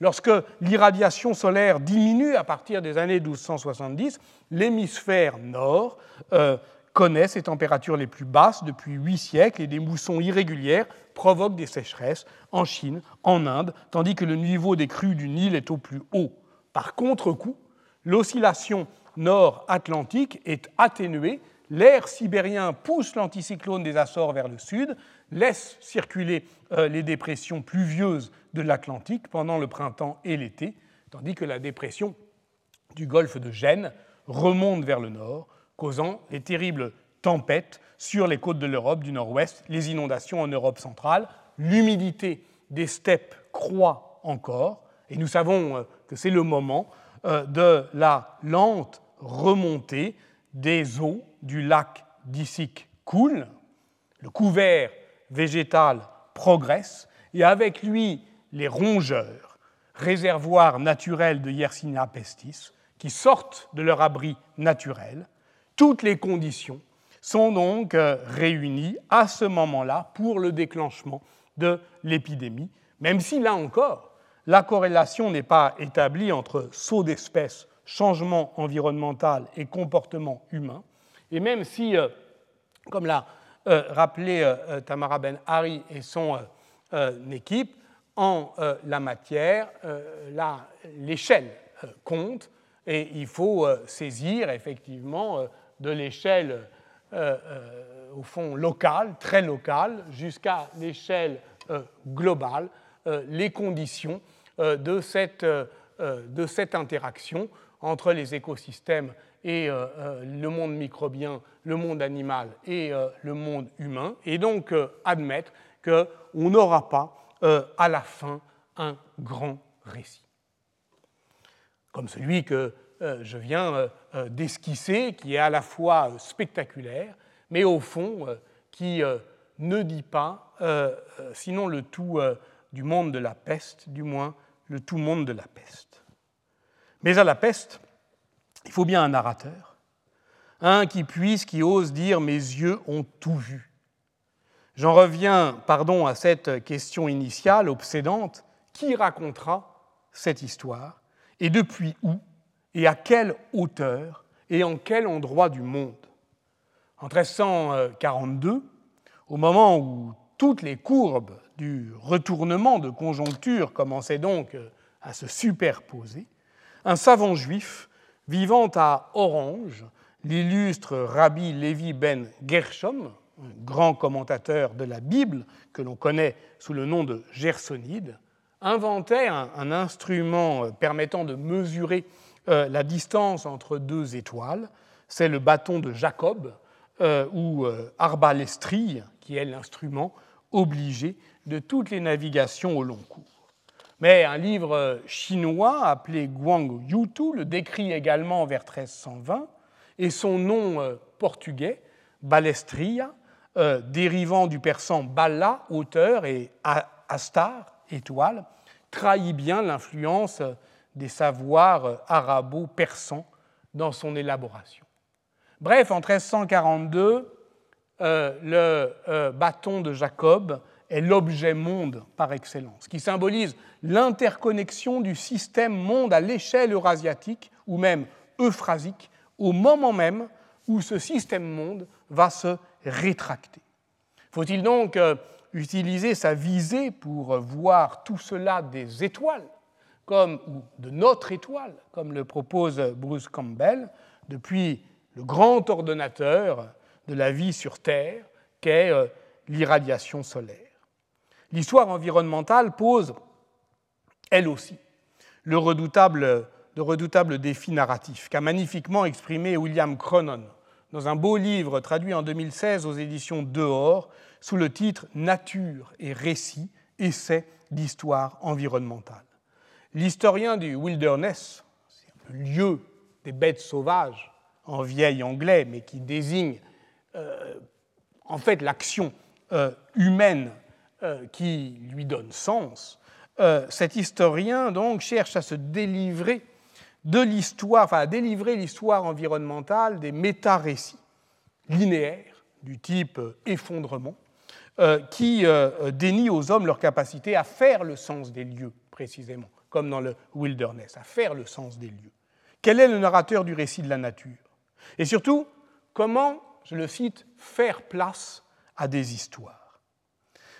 Lorsque l'irradiation solaire diminue à partir des années 1270, l'hémisphère nord euh, connaît ses températures les plus basses depuis huit siècles et des moussons irrégulières provoquent des sécheresses en Chine, en Inde, tandis que le niveau des crues du Nil est au plus haut. Par contre-coup, l'oscillation nord-atlantique est atténuée, l'air sibérien pousse l'anticyclone des Açores vers le sud, laisse circuler euh, les dépressions pluvieuses de l'Atlantique pendant le printemps et l'été, tandis que la dépression du golfe de Gênes remonte vers le nord, causant les terribles tempêtes sur les côtes de l'Europe du nord-ouest, les inondations en Europe centrale, l'humidité des steppes croît encore, et nous savons euh, que c'est le moment euh, de la lente remontée des eaux du lac d'Issic coule, le couvert végétal progresse, et avec lui les rongeurs, réservoirs naturels de Yersinia pestis, qui sortent de leur abri naturel. Toutes les conditions sont donc euh, réunies à ce moment-là pour le déclenchement de l'épidémie, même si là encore, la corrélation n'est pas établie entre saut d'espèce, changement environnemental et comportement humain, et même si, euh, comme l'a euh, rappelé Tamara Ben Hari et son équipe, en la matière, l'échelle compte et il faut saisir effectivement de l'échelle au fond locale, très locale, jusqu'à l'échelle globale, les conditions de cette, de cette interaction entre les écosystèmes et le monde microbien, le monde animal et le monde humain, et donc admettre qu'on n'aura pas à la fin un grand récit. Comme celui que euh, je viens euh, euh, d'esquisser, qui est à la fois spectaculaire, mais au fond qui ne dit pas, sinon le tout du monde de la peste, du moins le tout monde de la peste. Mais à la peste, il faut bien un narrateur, un qui puisse, qui ose dire mes yeux ont tout vu. J'en reviens, pardon, à cette question initiale, obsédante, qui racontera cette histoire? Et depuis où? Et à quelle hauteur et en quel endroit du monde? En 1342, au moment où toutes les courbes du retournement de conjoncture commençaient donc à se superposer, un savant juif vivant à Orange, l'illustre Rabbi Levi ben Gershom, un grand commentateur de la Bible que l'on connaît sous le nom de Gersonide, inventait un, instrument euh, permettant de mesurer euh, la distance entre deux étoiles. C'est le bâton de Jacob euh, ou arbalestrie, qui est l'instrument obligé de toutes les navigations au long cours. Mais un livre chinois appelé Guang Yutu le décrit également vers 1320, et son nom portugais, balestria, dérivant du persan balla, auteur, et astar, étoile, trahit bien l'influence des savoirs arabo-persans dans son élaboration. Bref, en 1342, euh, le euh, bâton de Jacob est l'objet monde par excellence, qui symbolise l'interconnexion du système monde à l'échelle eurasiatique ou même euphrasique, au moment même où ce système monde va se rétracter. Faut-il donc euh, utiliser sa visée pour voir tout cela des étoiles, comme, ou de notre étoile, comme le propose Bruce Campbell, depuis le grand ordonnateur de la vie sur Terre, qu'est euh, l'irradiation solaire. L'histoire environnementale pose, elle aussi, le redoutable, le redoutable défi narratif qu'a magnifiquement exprimé William Cronon dans un beau livre traduit en 2016 aux éditions Dehors sous le titre Nature et récit, essai d'histoire environnementale. L'historien du wilderness, lieu des bêtes sauvages en vieil anglais, mais qui désigne euh, en fait l'action euh, humaine euh, qui lui donne sens, cet historien donc cherche à se délivrer de l'histoire, enfin à délivrer l'histoire environnementale des méta-récits linéaires du type effondrement, qui euh, dénie aux hommes leur capacité à faire le sens des lieux, précisément, comme dans le wilderness, à faire le sens des lieux. Quel est le narrateur du récit de la nature? Et surtout, comment, je le cite, faire place à des histoires?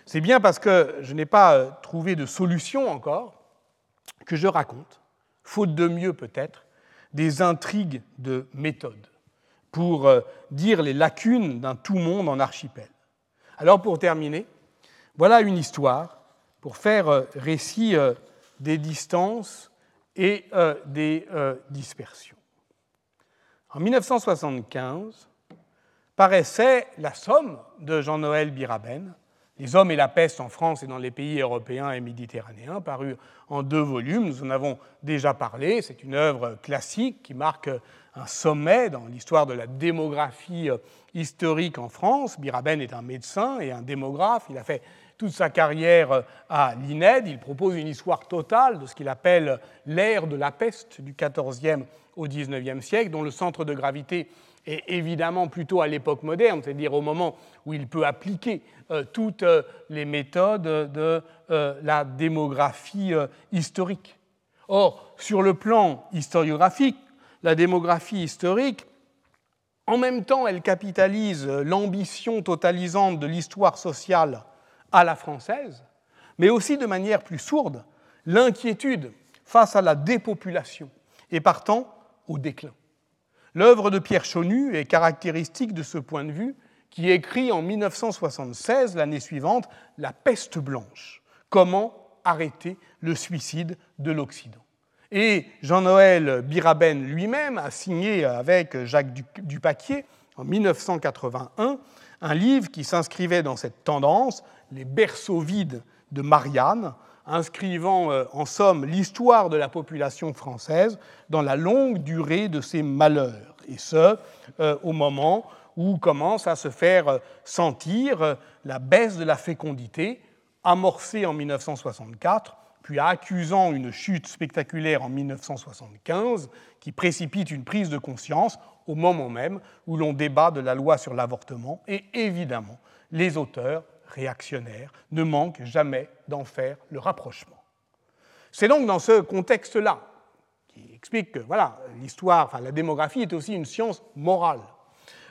C'est bien parce que je n'ai pas euh, trouvé de solution encore que je raconte, faute de mieux peut-être, des intrigues de méthode pour dire les lacunes d'un tout monde en archipel. Alors pour terminer, voilà une histoire pour faire euh, récit euh, des distances et euh, des dispersions. En 1975 paraissait La Somme de Jean-Noël Biraben, Les hommes et la peste en France et dans les pays européens et méditerranéens, paru en deux volumes. Nous en avons déjà parlé. C'est une œuvre classique qui marque un sommet dans l'histoire de la démographie euh, historique en France. Biraben est un médecin et un démographe. Il a fait toute sa carrière euh, à l'INED. Il propose une histoire totale de ce qu'il appelle l'ère de la peste du XIVe au XIXe siècle, dont le centre de gravité est évidemment plutôt à l'époque moderne, c'est-à-dire au moment où il peut appliquer euh, toutes les méthodes de la démographie historique. Or, sur le plan historiographique, la démographie historique, en même temps, elle capitalise l'ambition totalisante de l'histoire sociale à la française, mais aussi de manière plus sourde, l'inquiétude face à la dépopulation et partant au déclin. L'œuvre de Pierre Chonu est caractéristique de ce point de vue, qui écrit en 1976, l'année suivante, La peste blanche. Comment arrêter le suicide de l'Occident? Et Jean-Noël Biraben lui-même a signé avec Jacques Dupaquier en 1981 un livre qui s'inscrivait dans cette tendance, Les berceaux vides de Marianne, inscrivant euh, en somme l'histoire de la population française dans la longue durée de ses malheurs, et ce, euh, au moment où commence à se faire euh, sentir la baisse de la fécondité, amorcée en 1964, puis accusant une chute spectaculaire en 1975, qui précipite une prise de conscience au moment même où l'on débat de la loi sur l'avortement, et évidemment, les auteurs réactionnaire ne manque jamais d'en faire le rapprochement. C'est donc dans ce contexte-là, qui explique que voilà, l'histoire, la démographie est aussi une science morale,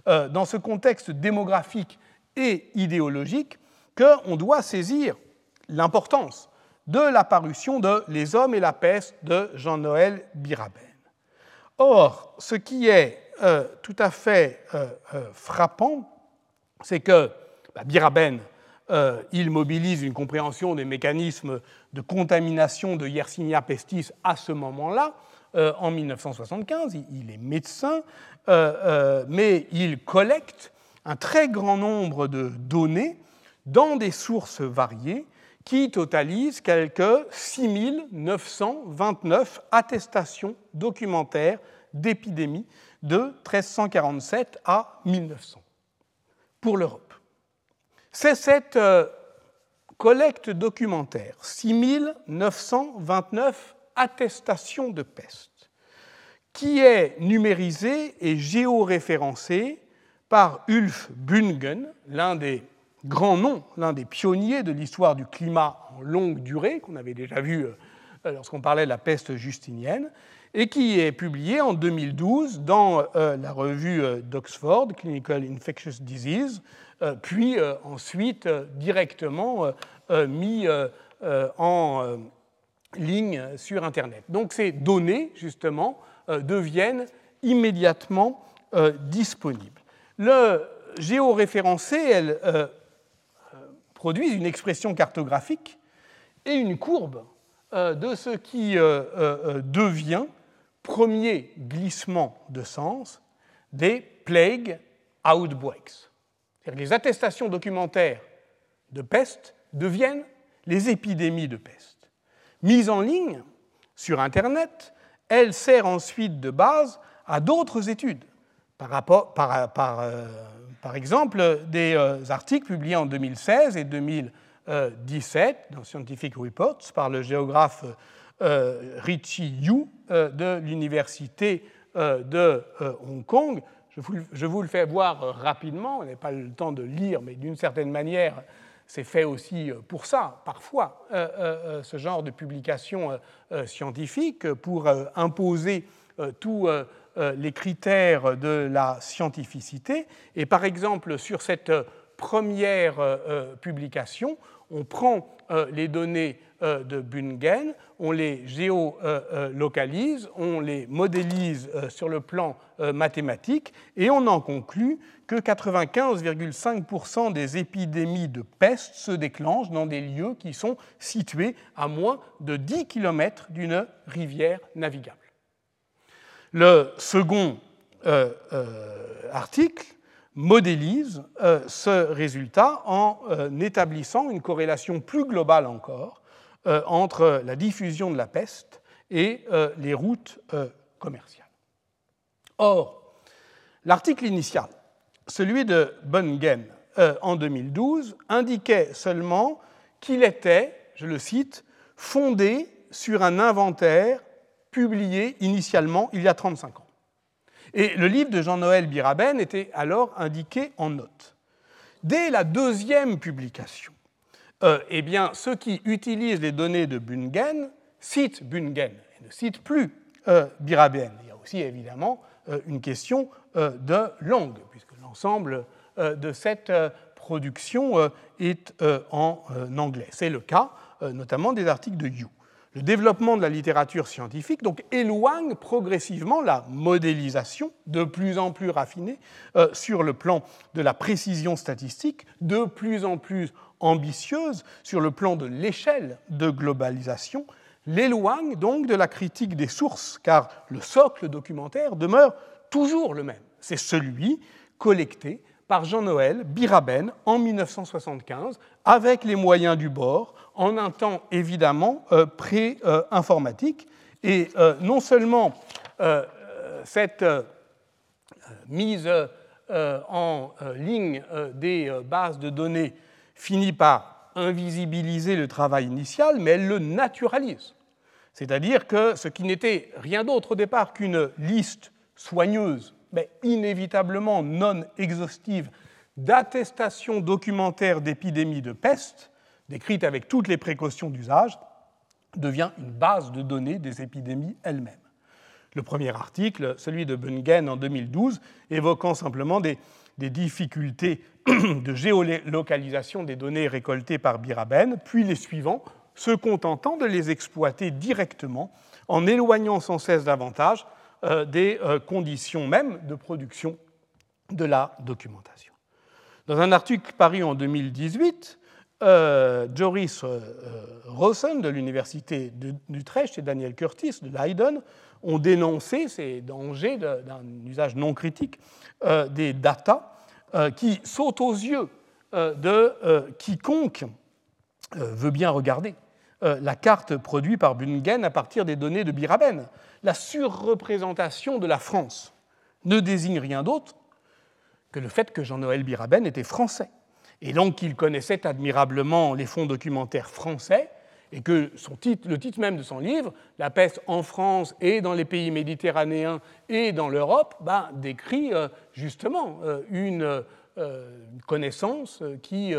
euh, dans ce contexte démographique et idéologique, qu'on doit saisir l'importance de l'apparition de Les hommes et la peste de Jean-Noël Biraben. Or, ce qui est euh, tout à fait euh, frappant, c'est que bah, Biraben euh, il mobilise une compréhension des mécanismes de contamination de Yersinia pestis à ce moment-là, euh, en 1975. Il, est médecin, euh, mais il collecte un très grand nombre de données dans des sources variées qui totalisent quelques 6929 attestations documentaires d'épidémie de 1347 à 1900 pour l'Europe. C'est cette euh, collecte documentaire, 6929 attestations de peste, qui est numérisée et géoréférencée par Ulf Bungen, l'un des grands noms, l'un des pionniers de l'histoire du climat en longue durée, qu'on avait déjà vu euh, lorsqu'on parlait de la peste justinienne, et qui est publié en 2012 dans euh, la revue d'Oxford, Clinical Infectious Disease, puis euh, ensuite euh, directement mis en ligne sur Internet. Donc ces données, justement, deviennent immédiatement disponibles. Le géoréférencé, elle produit une expression cartographique et une courbe de ce qui devient premier glissement de sens des plague outbreaks les attestations documentaires de peste deviennent les épidémies de peste. Mise en ligne sur Internet, elle sert ensuite de base à d'autres études. Par, euh, exemple, des euh, articles publiés en 2016 et 2017 dans Scientific Reports par le géographe euh, Richie Yu de l'Université de Hong Kong je vous, le fais voir euh, rapidement, on n'a pas le temps de lire, mais d'une certaine manière, c'est fait aussi euh, pour ça, parfois, euh, ce genre de publication scientifique, pour imposer tous les critères de la scientificité. Et par exemple, sur cette première publication, on prend les données de Bungen, on les géolocalise, on les modélise euh, sur le plan euh, mathématique et on en conclut que 95,5% des épidémies de peste se déclenchent dans des lieux qui sont situés à moins de 10 km d'une rivière navigable. Le second article modélise ce résultat en établissant une corrélation plus globale encore euh, entre la diffusion de la peste et euh, les routes euh, commerciales. Or, l'article initial, celui de Bungen en 2012, indiquait seulement qu'il était, je le cite, fondé sur un inventaire publié initialement il y a 35 ans. Et le livre de Jean-Noël Biraben était alors indiqué en note. Dès la deuxième publication, euh, eh bien, ceux qui utilisent les données de Bungen citent Bungen et ne citent plus euh. Il y a aussi évidemment euh, une question de langue, puisque l'ensemble de cette production est en anglais. C'est le cas notamment des articles de You. Le développement de la littérature scientifique donc, éloigne progressivement la modélisation, de plus en plus raffinée euh, sur le plan de la précision statistique, de plus en plus ambitieuse sur le plan de l'échelle de globalisation, l'éloigne donc de la critique des sources, car le socle documentaire demeure toujours le même. C'est celui collecté par Jean-Noël Biraben en 1975, avec les moyens du bord, en un temps évidemment euh, pré-informatique. Et euh, non seulement euh, cette mise en ligne des bases de données finit par invisibiliser le travail initial, mais elle le naturalise. C'est-à-dire que ce qui n'était rien d'autre au départ qu'une liste soigneuse, mais inévitablement non exhaustive, d'attestations documentaires d'épidémies de peste, décrite avec toutes les précautions d'usage, devient une base de données des épidémies elles-mêmes. Le premier article, celui de Bungen en 2012, évoquant simplement des, difficultés de géolocalisation des données récoltées par Biraben, puis les suivants, se contentant de les exploiter directement en éloignant sans cesse davantage euh, des euh, conditions même de production de la documentation. Dans un article paru en 2018, euh, Joris Rosen de l'Université d'Utrecht et Daniel Curtis de Leiden ont dénoncé ces dangers d'un usage non critique euh, des data qui sautent aux yeux de quiconque veut bien regarder la carte produite par Bungen à partir des données de Biraben. La surreprésentation de la France ne désigne rien d'autre que le fait que Jean-Noël Biraben était français et donc qu'il connaissait admirablement les fonds documentaires français, et que son titre, le titre même de son livre, La peste en France et dans les pays méditerranéens et dans l'Europe, ben, décrit euh, justement euh, une, euh, connaissance qui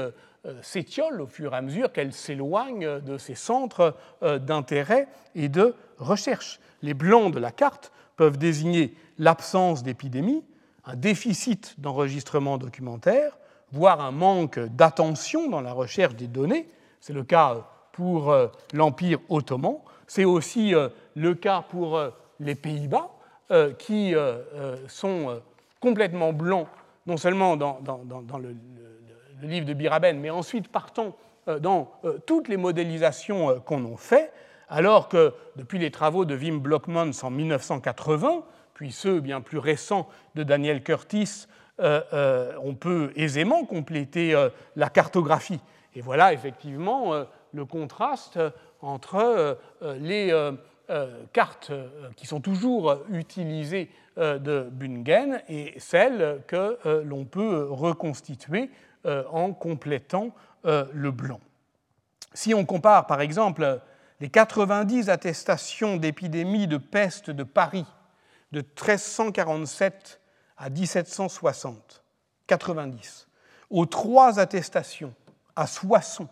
s'étiole au fur et à mesure qu'elle s'éloigne de ses centres d'intérêt et de recherche. Les blancs de la carte peuvent désigner l'absence d'épidémie, un déficit d'enregistrement documentaire, voire un manque d'attention dans la recherche des données. C'est le cas pour euh, l'Empire ottoman. C'est aussi euh, le cas pour euh, les Pays-Bas, qui sont complètement blancs, non seulement dans, le, livre de Biraben, mais ensuite partant dans toutes les modélisations qu'on en fait, alors que depuis les travaux de Wim Blockmans en 1980, puis ceux bien plus récents de Daniel Curtis on peut aisément compléter la cartographie. Et voilà effectivement le contraste entre les cartes qui sont toujours utilisées de Bungen et celles que l'on peut reconstituer en complétant le blanc. Si on compare par exemple les 90 attestations d'épidémie de peste de Paris de 1347 à 1760, 90, aux trois attestations à Soissons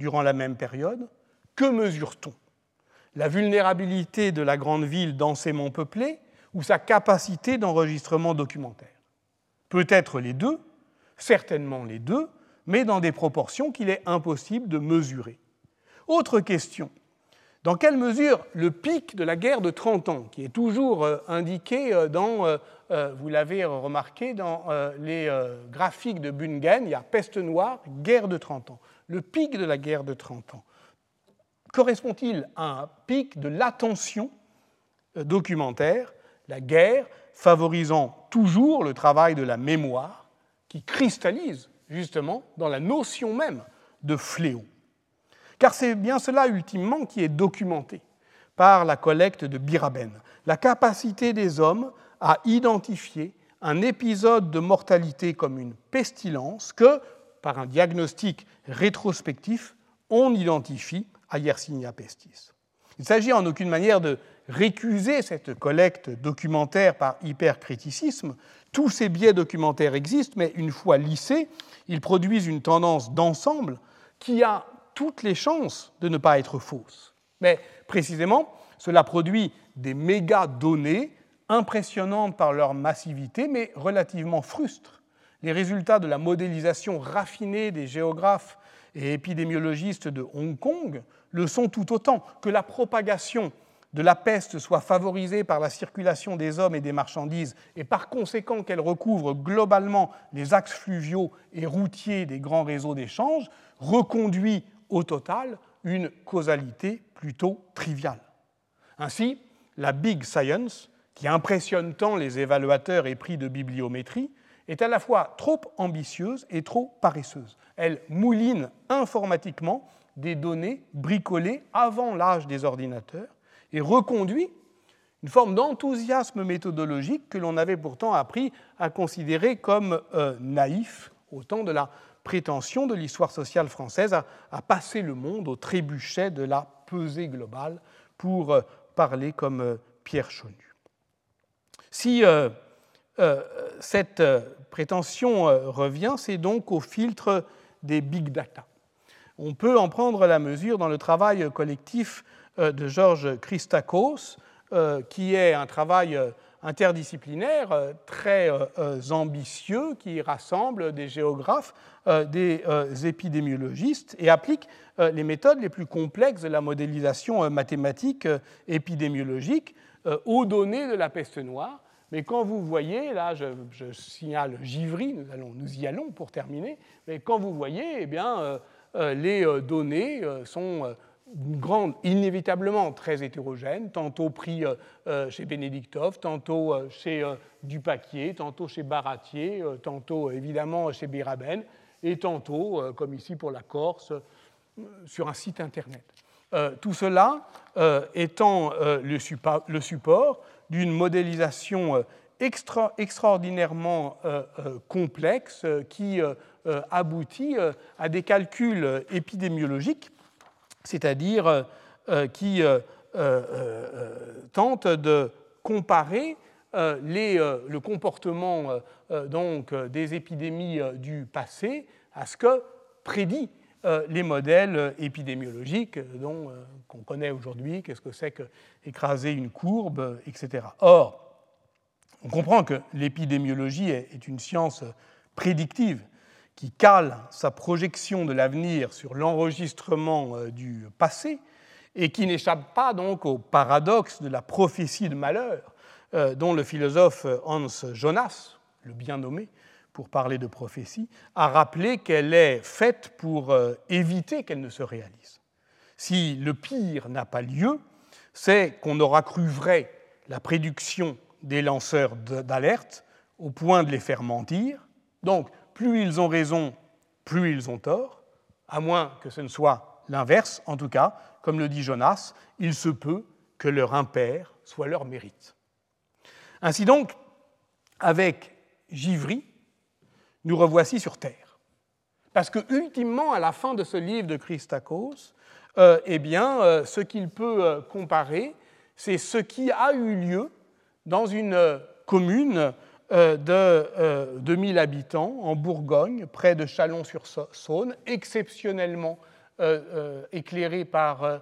durant la même période, que mesure-t-on? La vulnérabilité de la grande ville densément peuplée ou sa capacité d'enregistrement documentaire? Peut-être les deux, certainement les deux, mais dans des proportions qu'il est impossible de mesurer. Autre question, dans quelle mesure le pic de la guerre de 30 ans, qui est toujours euh, indiqué euh, dans, euh, vous l'avez remarqué, dans les graphiques de Bungen, il y a peste noire, guerre de 30 ans. Le pic de la guerre de 30 ans. Correspond-il à un pic de l'attention documentaire, la guerre favorisant toujours le travail de la mémoire, qui cristallise justement dans la notion même de fléau? Car c'est bien cela ultimement qui est documenté par la collecte de Biraben, la capacité des hommes à identifier un épisode de mortalité comme une pestilence que, par un diagnostic rétrospectif, on identifie Yersinia pestis. Il s'agit en aucune manière de récuser cette collecte documentaire par hypercriticisme. Tous ces biais documentaires existent, mais une fois lissés, ils produisent une tendance d'ensemble qui a toutes les chances de ne pas être fausses. Mais précisément, cela produit des méga données impressionnantes par leur massivité, mais relativement frustres, les résultats de la modélisation raffinée des géographes et épidémiologistes de Hong Kong le sont tout autant, que la propagation de la peste soit favorisée par la circulation des hommes et des marchandises et par conséquent qu'elle recouvre globalement les axes fluviaux et routiers des grands réseaux d'échange, reconduit au total une causalité plutôt triviale. Ainsi, la Big Science, qui impressionne tant les évaluateurs épris de bibliométrie, est à la fois trop ambitieuse et trop paresseuse. Elle mouline informatiquement des données bricolées avant l'âge des ordinateurs et reconduit une forme d'enthousiasme méthodologique que l'on avait pourtant appris à considérer comme euh, naïf au temps de la prétention de l'histoire sociale française à, passer le monde au trébuchet de la pesée globale, pour euh, parler comme euh, Pierre Chonu. Si cette prétention revient, c'est donc au filtre des big data. On peut en prendre la mesure dans le travail collectif euh, de Georges Christakos, euh, qui est un travail euh, interdisciplinaire très ambitieux qui rassemble des géographes, des épidémiologistes et applique les méthodes les plus complexes de la modélisation mathématique épidémiologique aux données de la peste noire. Mais quand vous voyez, là je, signale Givry, nous, allons, nous y allons pour terminer, mais quand vous voyez, eh bien, les données sont grande, inévitablement très hétérogène, tantôt pris euh, euh, chez Bénédictov, tantôt euh, chez Dupaquier, tantôt chez Baratier, tantôt évidemment chez Biraben, et tantôt, comme ici pour la Corse, sur un site Internet. tout cela étant le, support d'une modélisation extraordinairement complexe qui aboutit à des calculs épidémiologiques c'est-à-dire euh, euh, qui euh, tente de comparer le comportement donc, des épidémies du passé à ce que prédit les modèles épidémiologiques dont qu'on connaît aujourd'hui, qu'est-ce que c'est qu'écraser une courbe, etc. Or, on comprend que l'épidémiologie est une science prédictive qui cale sa projection de l'avenir sur l'enregistrement euh, du passé et qui n'échappe pas donc au paradoxe de la prophétie de malheur euh, dont le philosophe Hans Jonas, le bien nommé pour parler de prophétie, a rappelé qu'elle est faite pour euh, éviter qu'elle ne se réalise. Si le pire n'a pas lieu, c'est qu'on aura cru vrai la prédiction des lanceurs d'alerte au point de les faire mentir. Donc, plus ils ont raison, plus ils ont tort, à moins que ce ne soit l'inverse. En tout cas, comme le dit Jonas, il se peut que leur impair soit leur mérite. Ainsi donc, avec Givry, nous revoici sur Terre. Parce que, ultimement, à la fin de ce livre de Christakos, euh, eh euh, ce qu'il peut euh, comparer, c'est ce qui a eu lieu dans une commune de 2000 euh, habitants en Bourgogne, près de Chalon-sur-Saône, exceptionnellement euh, éclairé par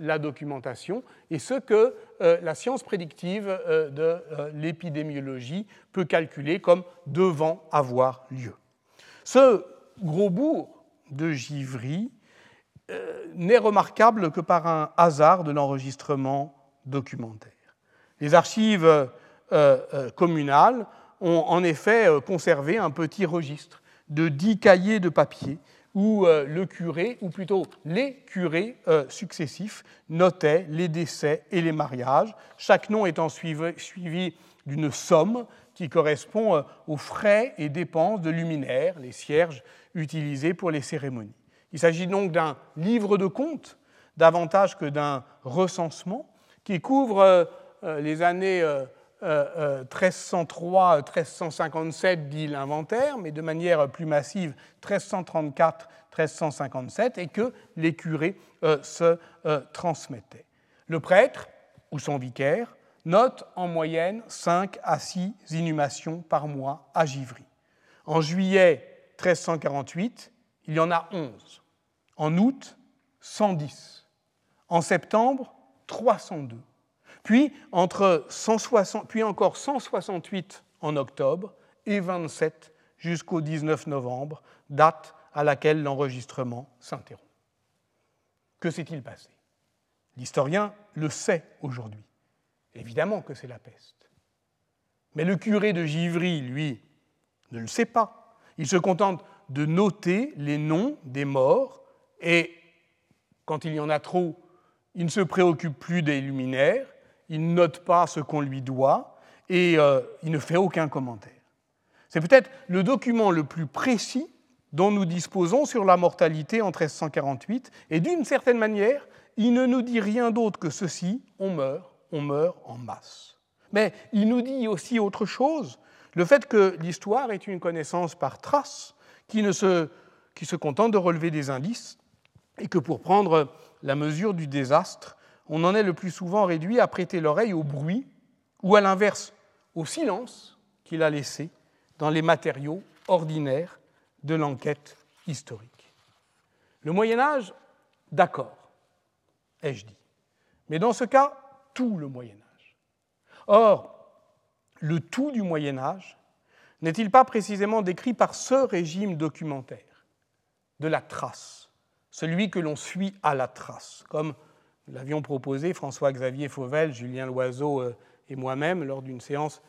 la documentation, et ce que la science prédictive de l'épidémiologie peut calculer comme devant avoir lieu. Ce gros bourg de Givry n'est remarquable que par un hasard de l'enregistrement documentaire. Les archives communales ont en effet euh, conservé un petit registre de dix cahiers de papier où euh, le curé, ou plutôt les curés euh, successifs, notaient les décès et les mariages, chaque nom étant suivi, d'une somme qui correspond aux frais et dépenses de luminaires, les cierges utilisés pour les cérémonies. Il s'agit donc d'un livre de comptes davantage que d'un recensement qui couvre les années 1303-1357 euh, dit l'inventaire, mais de manière plus massive 1334-1357, et que les curés euh, se euh, transmettaient. Le prêtre, ou son vicaire, note en moyenne 5 à 6 inhumations par mois à Givry. En juillet 1348, il y en a 11. En août, 110. En septembre, 302 puis, entre 160, puis encore 168 en octobre et 27 jusqu'au 19 novembre, date à laquelle l'enregistrement s'interrompt. Que s'est-il passé? L'historien le sait aujourd'hui. Évidemment que c'est la peste. Mais le curé de Givry, lui, ne le sait pas. Il se contente de noter les noms des morts et quand il y en a trop, il ne se préoccupe plus des luminaires, il ne note pas ce qu'on lui doit et euh, il ne fait aucun commentaire. C'est peut-être le document le plus précis dont nous disposons sur la mortalité en 1348 et d'une certaine manière, il ne nous dit rien d'autre que ceci, on meurt, on meurt en masse. Mais il nous dit aussi autre chose, le fait que l'histoire est une connaissance par traces qui, ne se, qui se contente de relever des indices et que pour prendre la mesure du désastre, on en est le plus souvent réduit à prêter l'oreille au bruit ou à l'inverse au silence qu'il a laissé dans les matériaux ordinaires de l'enquête historique. Le Moyen Âge, d'accord, ai-je dit, mais dans ce cas, tout le Moyen Âge. Or, le tout du Moyen Âge n'est-il pas précisément décrit par ce régime documentaire de la trace, celui que l'on suit à la trace, comme l'avions proposé François-Xavier Fauvel, Julien Loiseau euh, et moi-même lors d'une séance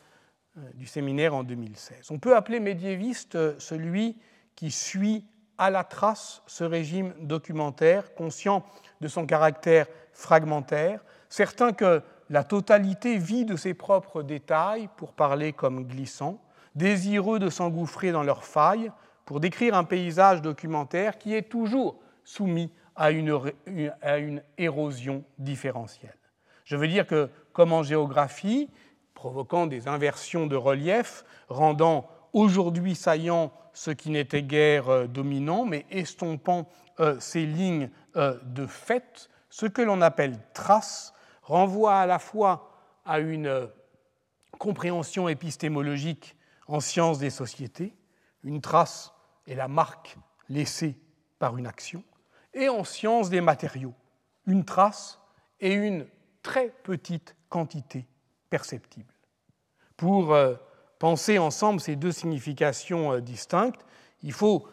euh, du séminaire en 2016. On peut appeler médiéviste euh, celui qui suit à la trace ce régime documentaire, conscient de son caractère fragmentaire, certain que la totalité vit de ses propres détails, pour parler comme glissant, désireux de s'engouffrer dans leurs failles, pour décrire un paysage documentaire qui est toujours soumis à une, érosion différentielle. Je veux dire que, comme en géographie, provoquant des inversions de relief, rendant aujourd'hui saillant ce qui n'était guère euh, dominant, mais estompant euh, ces lignes euh, de fait, ce que l'on appelle trace renvoie à la fois à une compréhension épistémologique en sciences des sociétés, une trace est la marque laissée par une action, et en sciences des matériaux, une trace et une très petite quantité perceptible. Pour euh, penser ensemble ces deux significations euh, distinctes, il faut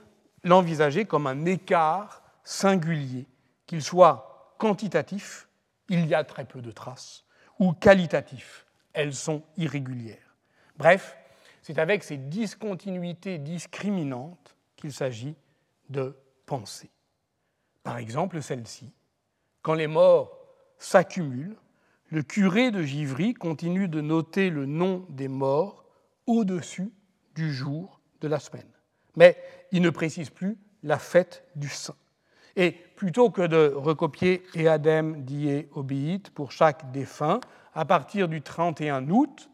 l'envisager comme un écart singulier, qu'il soit quantitatif, il y a très peu de traces, ou qualitatif, elles sont irrégulières. Bref, c'est avec ces discontinuités discriminantes qu'il s'agit de penser. Par exemple, celle-ci. Quand les morts s'accumulent, le curé de Givry continue de noter le nom des morts au-dessus du jour de la semaine. Mais il ne précise plus la fête du saint. Et plutôt que de recopier Eadem die obéit pour chaque défunt, à partir du 31 août,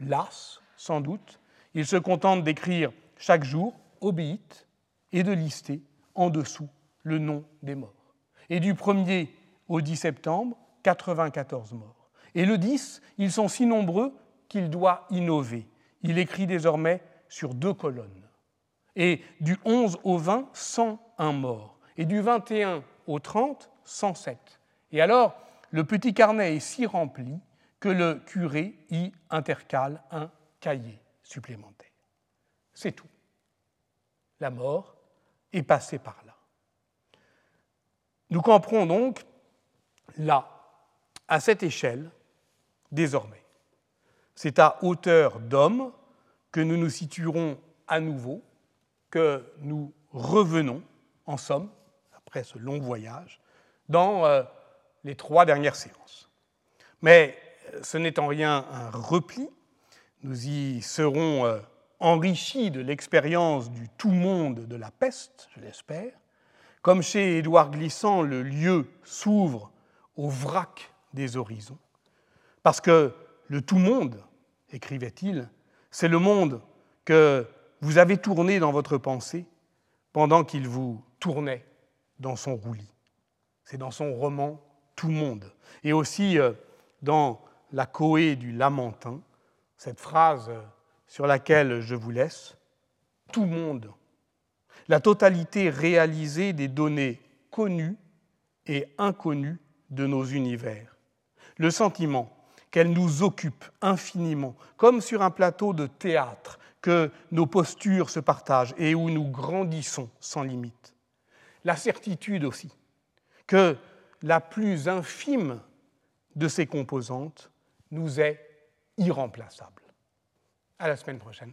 las sans doute, il se contente d'écrire chaque jour obéit et de lister en dessous le nom des morts. Et du 1er au 10 septembre, 94 morts. Et le 10, ils sont si nombreux qu'il doit innover. Il écrit désormais sur deux colonnes. Et du 11 au 20, 101 morts. Et du 21 au 30, 107. Et alors, le petit carnet est si rempli que le curé y intercale un cahier supplémentaire. C'est tout. La mort est passée par là. Nous camperons donc là, à cette échelle, désormais. C'est à hauteur d'homme que nous nous situerons à nouveau, que nous revenons, en somme, après ce long voyage, dans euh, les trois dernières séances. Mais euh, ce n'est en rien un repli, nous y serons euh, enrichis de l'expérience du tout-monde de la peste, je l'espère, comme chez Édouard Glissant, le lieu s'ouvre au vrac des horizons. Parce que le tout-monde, écrivait-il, c'est le monde que vous avez tourné dans votre pensée pendant qu'il vous tournait dans son roulis. C'est dans son roman Tout monde. Et aussi euh, dans la Coé du Lamentin, cette phrase sur laquelle je vous laisse, Tout monde la totalité réalisée des données connues et inconnues de nos univers. Le sentiment qu'elle nous occupe infiniment, comme sur un plateau de théâtre, que nos postures se partagent et où nous grandissons sans limite. La certitude aussi que la plus infime de ces composantes nous est irremplaçable. À la semaine prochaine.